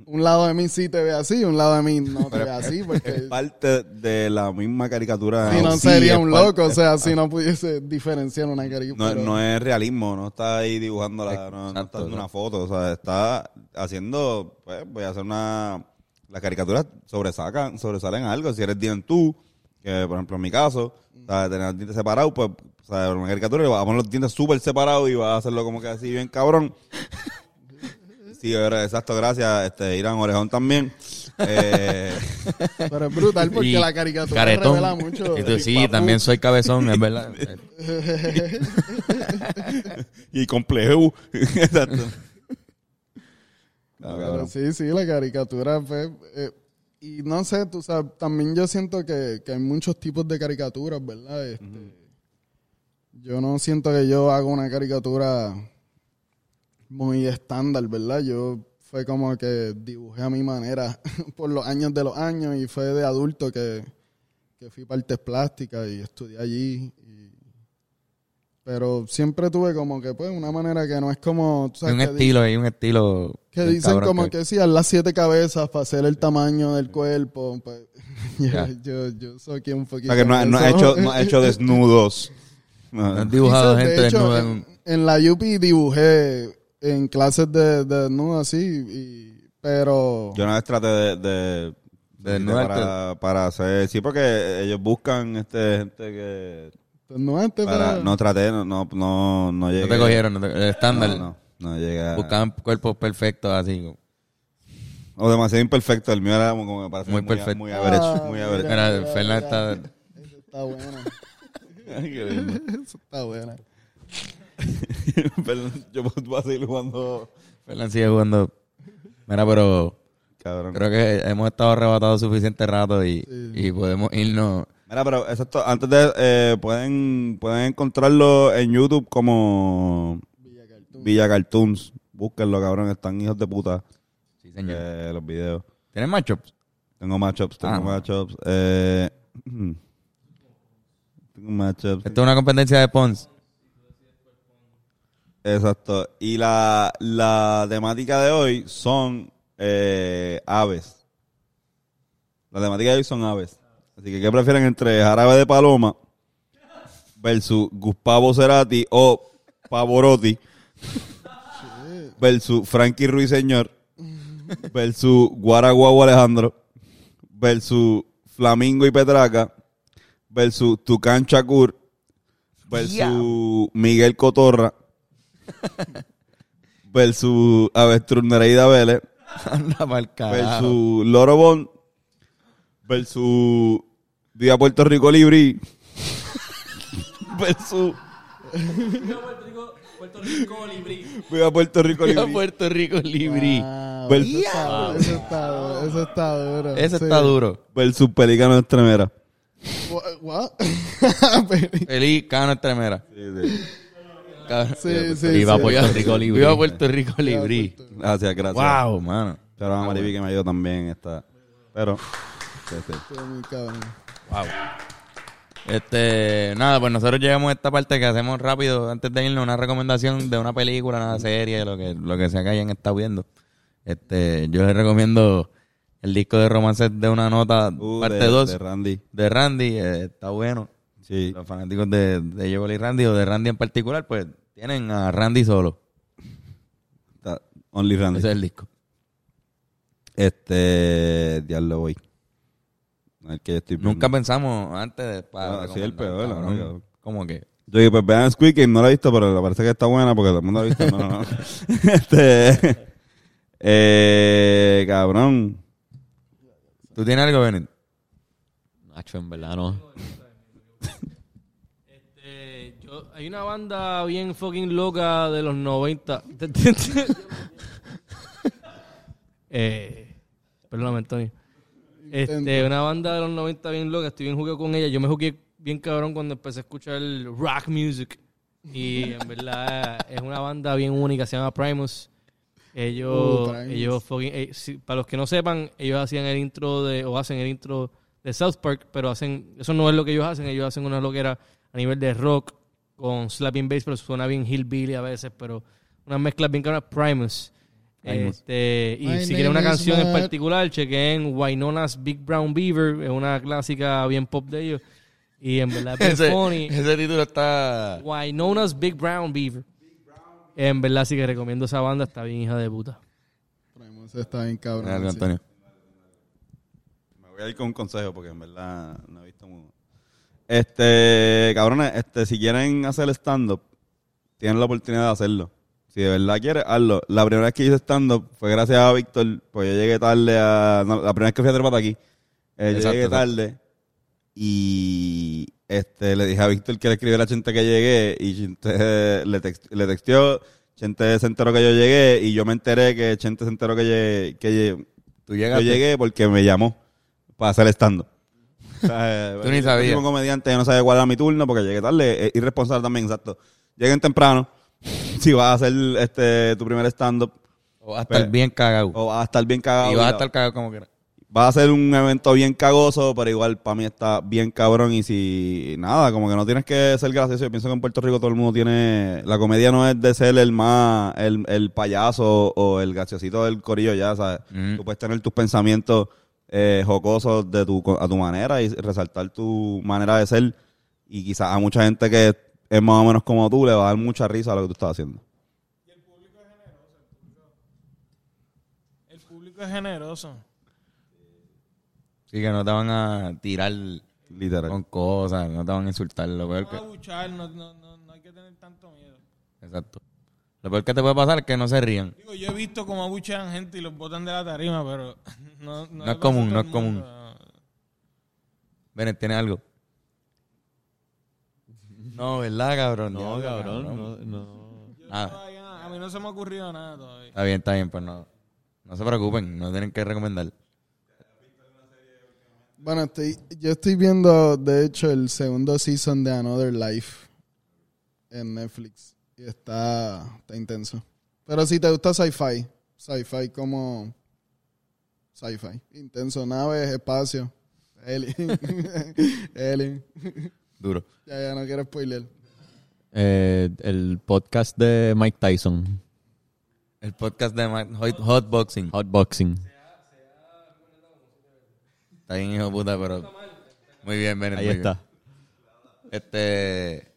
un lado de mí sí te ve así, un lado de mí no te ve así, Es porque parte de la misma caricatura. si no Sí, sería un parte- loco, o sea, si no pudiese diferenciar una caricatura. No, no es realismo, no está ahí dibujando la, no, no está haciendo una foto, o sea, está haciendo, pues, voy a hacer una, las caricaturas sobresacan, sobresalen algo, si eres bien tú, que por ejemplo en mi caso, o sea, tener los dientes separados, pues, o sea, en una caricatura vas a poner los dientes súper separados y vas a hacerlo como que así bien cabrón. Sí, era- exacto, gracias, este, Irán Orejón también. Eh, Pero es brutal porque Y la caricatura caretón. revela mucho. Y tú, sí, Papu. también soy cabezón, es verdad. y complejo. exacto. No, Pero cabrón. sí, sí, la caricatura fue... eh, y no sé, tú sabes, también yo siento que, que hay muchos tipos de caricaturas, ¿verdad? Este, Yo no siento que yo haga una caricatura muy estándar, ¿verdad? Yo fue como que dibujé a mi manera por los años de los años y fue de adulto que, que fui para artes plásticas y estudié allí. Pero siempre tuve como que, pues, una manera que no es como... tú sabes, un que estilo, hay un estilo. que dicen como que sí, haz las siete cabezas para hacer el tamaño del cuerpo. pues, yo, Ya. yo, yo soy aquí un O poquito... sea, que no, no ha hecho, no ha hecho desnudos. No. No has dibujado de gente hecho, desnuda en en, la UPI dibujé en clases de, de desnudo así, y, pero... Yo una vez traté de, de, De para, para hacer, sí, porque ellos buscan este gente que desnudarte, para, pero- no traté, no, no, no, no llegué. No te cogieron, no te- el estándar. No, no, no llegué. Buscaban cuerpos perfectos así. O demasiado imperfecto, el mío era como, parece Muy muy, perfecto. muy average, Ah, muy mira, average. Mira, mira, Fernan mira. está- Eso está bueno. Ay, qué lindo. Eso está bueno. Perdón, yo voy a seguir jugando, Fernan sigue jugando. Mira, pero cabrón. creo que hemos estado arrebatados suficiente rato y, Sí. y podemos irnos. Mira, pero exacto, antes de, eh, pueden, pueden encontrarlo en YouTube como Villa Cartoon. Villa Cartoons. Búsquenlo, cabrón, están hijos de puta Sí, señor. eh, los videos. ¿Tienes matchups? Tengo matchups, tengo Ah. matchups. Eh, tengo matchups. Esto es una competencia de Pons. Exacto. Y la, la temática de hoy son eh, aves. La temática de hoy son aves. Así que, ¿qué prefieren entre jarabe de paloma versus Gustavo Cerati o Pavorotti versus Frankie Ruiseñor versus Guaraguao Alejandro versus Flamingo y Petraca versus Tucán Shakur versus Miguel Cotorra versus Avestruz Nereida Vélez Anda versus Loro Bond versus Viva Puerto Rico Libri versus Viva Puerto Rico Viva Libri Puerto Rico Libri. Wow, Versus- eso, está, eso está eso está duro. Ese Sí. está duro. versus Pelícano Estremera. Wha- what? Pero- Feliz Cano Estremera. Sí, sí. Sí, sí, Viva sí. Puerto Rico libre. Viva Puerto Rico Libri. Gracias, gracias. Wow, mano. Pero a Mariby que me ayudó también esta. Pero sí, sí. Estuvo muy cabrón. Wow. Este, nada, pues nosotros llegamos a esta parte que hacemos rápido antes de irnos una recomendación de una película, una serie, lo que lo que sea que hayan estado viendo. Este, yo les recomiendo el disco de romances de una nota Uh, parte de- 2 de Randy. de Randy, eh, está bueno. Sí. Los fanáticos de, de y Randy o de Randy en particular, pues tienen a Randy solo. Only Randy. Ese es el disco. Este. Diablo voy. El que yo estoy Nunca pensamos antes de para Ah, sí, el peor, la verdad. Como que Yo digo, pues vean Squid Game, no la he visto, pero me parece que está buena porque todo el mundo la ha visto. No, no, no. este. Eh, cabrón. ¿Tú tienes algo, Benit? Nacho, en verdad no. Yo- Hay una banda bien fucking loca de los 90. eh, perdóname, Antonio. Este, una banda de los 90 bien loca. Estoy bien jugué con ella. Yo me jugué bien cabrón cuando empecé a escuchar el rock music. Y en verdad es una banda bien única. Se llama Primus. Ellos, Uh, ellos fucking- eh, para los que no sepan, ellos hacían el intro de, o hacen el intro de South Park, pero hacen, eso no es lo que ellos hacen, ellos hacen una loquera a nivel de rock con slapping bass, pero suena bien hillbilly a veces, pero una mezcla bien cara Primus. Este, y My si quieren una canción en particular, chequen Wynona's Big Brown Beaver, es una clásica bien pop de ellos. Y en verdad es Ese, funny. ese título está... Wynona's Big Brown Beaver. En verdad sí que recomiendo esa banda, está bien hija de puta. Está bien cabrón. Antonio. Me voy a ir con un consejo porque en verdad no he visto muy... Este, cabrones, este, si quieren hacer stand-up, tienen la oportunidad de hacerlo. Si de verdad quieres, hazlo. La primera vez que hice stand-up fue gracias a Víctor, pues yo llegué tarde a... no, la primera vez que fui a Trepata aquí, eh, yo llegué exacto. tarde y este le dije a Víctor que le escribiera a Chente que llegué y Chente le, text- le texteó, Chente se enteró que yo llegué y yo me enteré que Chente se enteró que, llegué, que Tú yo llegaste. llegué porque me llamó para hacer stand-up. O sea, Tú ni yo sabías. soy un comediante, yo no sabía cuál era mi turno porque llegué tarde. Es irresponsable también, exacto. Lleguen temprano. Si vas a hacer este tu primer stand-up O vas a estar Pero- bien cagado. o vas a estar bien cagado. y vas a estar cagado como quieras. Va a ser un evento bien cagoso, pero igual para mí está bien cabrón. Y si nada, como que no tienes que ser gracioso. Yo pienso que en Puerto Rico todo el mundo tiene. La comedia no es de ser el más. el, el payaso o el graciosito del corillo, ya, ¿sabes? Mm. Tú puedes tener tus pensamientos eh, jocosos de tu, a tu manera y resaltar tu manera de ser. Y quizás a mucha gente que es más o menos como tú le va a dar mucha risa a lo que tú estás haciendo. El público es generoso. Sí, que no te van a tirar Literal. con cosas, no te van a insultar. Lo peor No que... abuchar, no, no, no, no hay que tener tanto miedo. Exacto. Lo peor que te puede pasar es que no se rían. Digo, yo he visto cómo abuchean gente y los botan de la tarima, pero no, No le es común, no el es común. Bennett, ¿tienes algo? No, ¿verdad, cabrón? No, cabrón, no, no. Yo Nada. todavía- a mí no se me ha ocurrido nada todavía. Está bien, está bien, pues no. No se preocupen, no tienen que recomendar. Bueno, estoy, yo estoy viendo, de hecho, el segundo season de Another Life en Netflix. Y está, está intenso. Pero si te gusta sci-fi, sci-fi como sci-fi. Intenso, naves, espacio, alien. alien. Duro. Ya, ya, no quiero spoiler. Eh, el podcast de Mike Tyson, El podcast de Ma- Hot, Hotboxing. Hotboxing. Está bien, hijo de puta, pero... Muy bien, Bennett. Ahí está. bien. Este...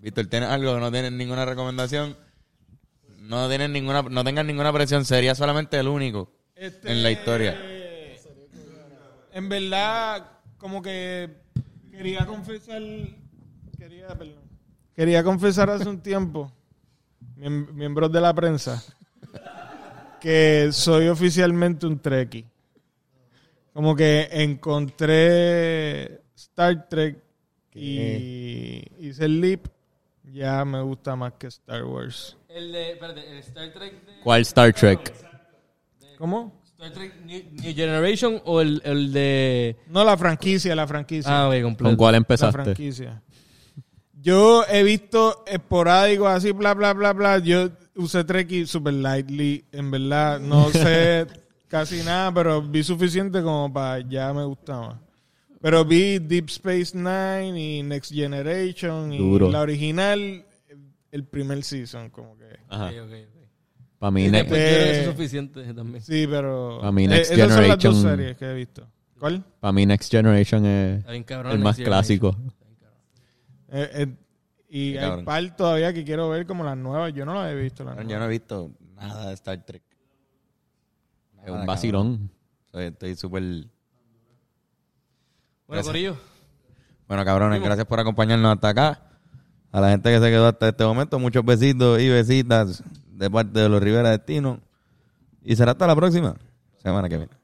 Víctor, ¿tienes algo? ¿No tienes ninguna recomendación? No tienes ninguna... No tengas ninguna presión. Sería solamente el único Este, en la historia. En verdad, como que quería confesar, quería, perdón, quería confesar hace un tiempo, miem- miembros de la prensa, que soy oficialmente un Trekkie. Como que encontré Star Trek y hice el leap. Ya me gusta más que Star Wars. El de, espérate, el Star Trek de... ¿Cuál Star Trek? ¿Cómo? Star Trek New, New Generation o el, el de... No, la franquicia, la franquicia. Ah, ok, completo. ¿Con cuál la empezaste? franquicia. Yo he visto esporádicos así, bla, bla, bla, bla. Yo usé Trekkie super lightly. En verdad, no sé casi nada, pero vi suficiente como para ya me gustaba. Pero vi Deep Space Nine y Next Generation y Duro. la original, el primer season, como que. Ajá. Ok, ok, ok. Para mí, Y ne- después yo creo que eso Eh, es suficiente también. Sí, pero. A mí, Next esas son las dos Generation- series que he visto. ¿Cuál? pa' mí Next Generation es cabrón. el más Next clásico. Eh, eh, y Qué hay cabrón. par todavía que quiero ver como las nuevas. Yo no las he visto. Las Yo no he visto nada de Star Trek. Es un vacilón. cabrón. Estoy súper... Bueno. Corillo. Bueno, cabrones, gracias por acompañarnos hasta acá. A la gente que se quedó hasta este momento, muchos besitos y besitas de parte de los Rivera Destino. Y será hasta la próxima semana que viene.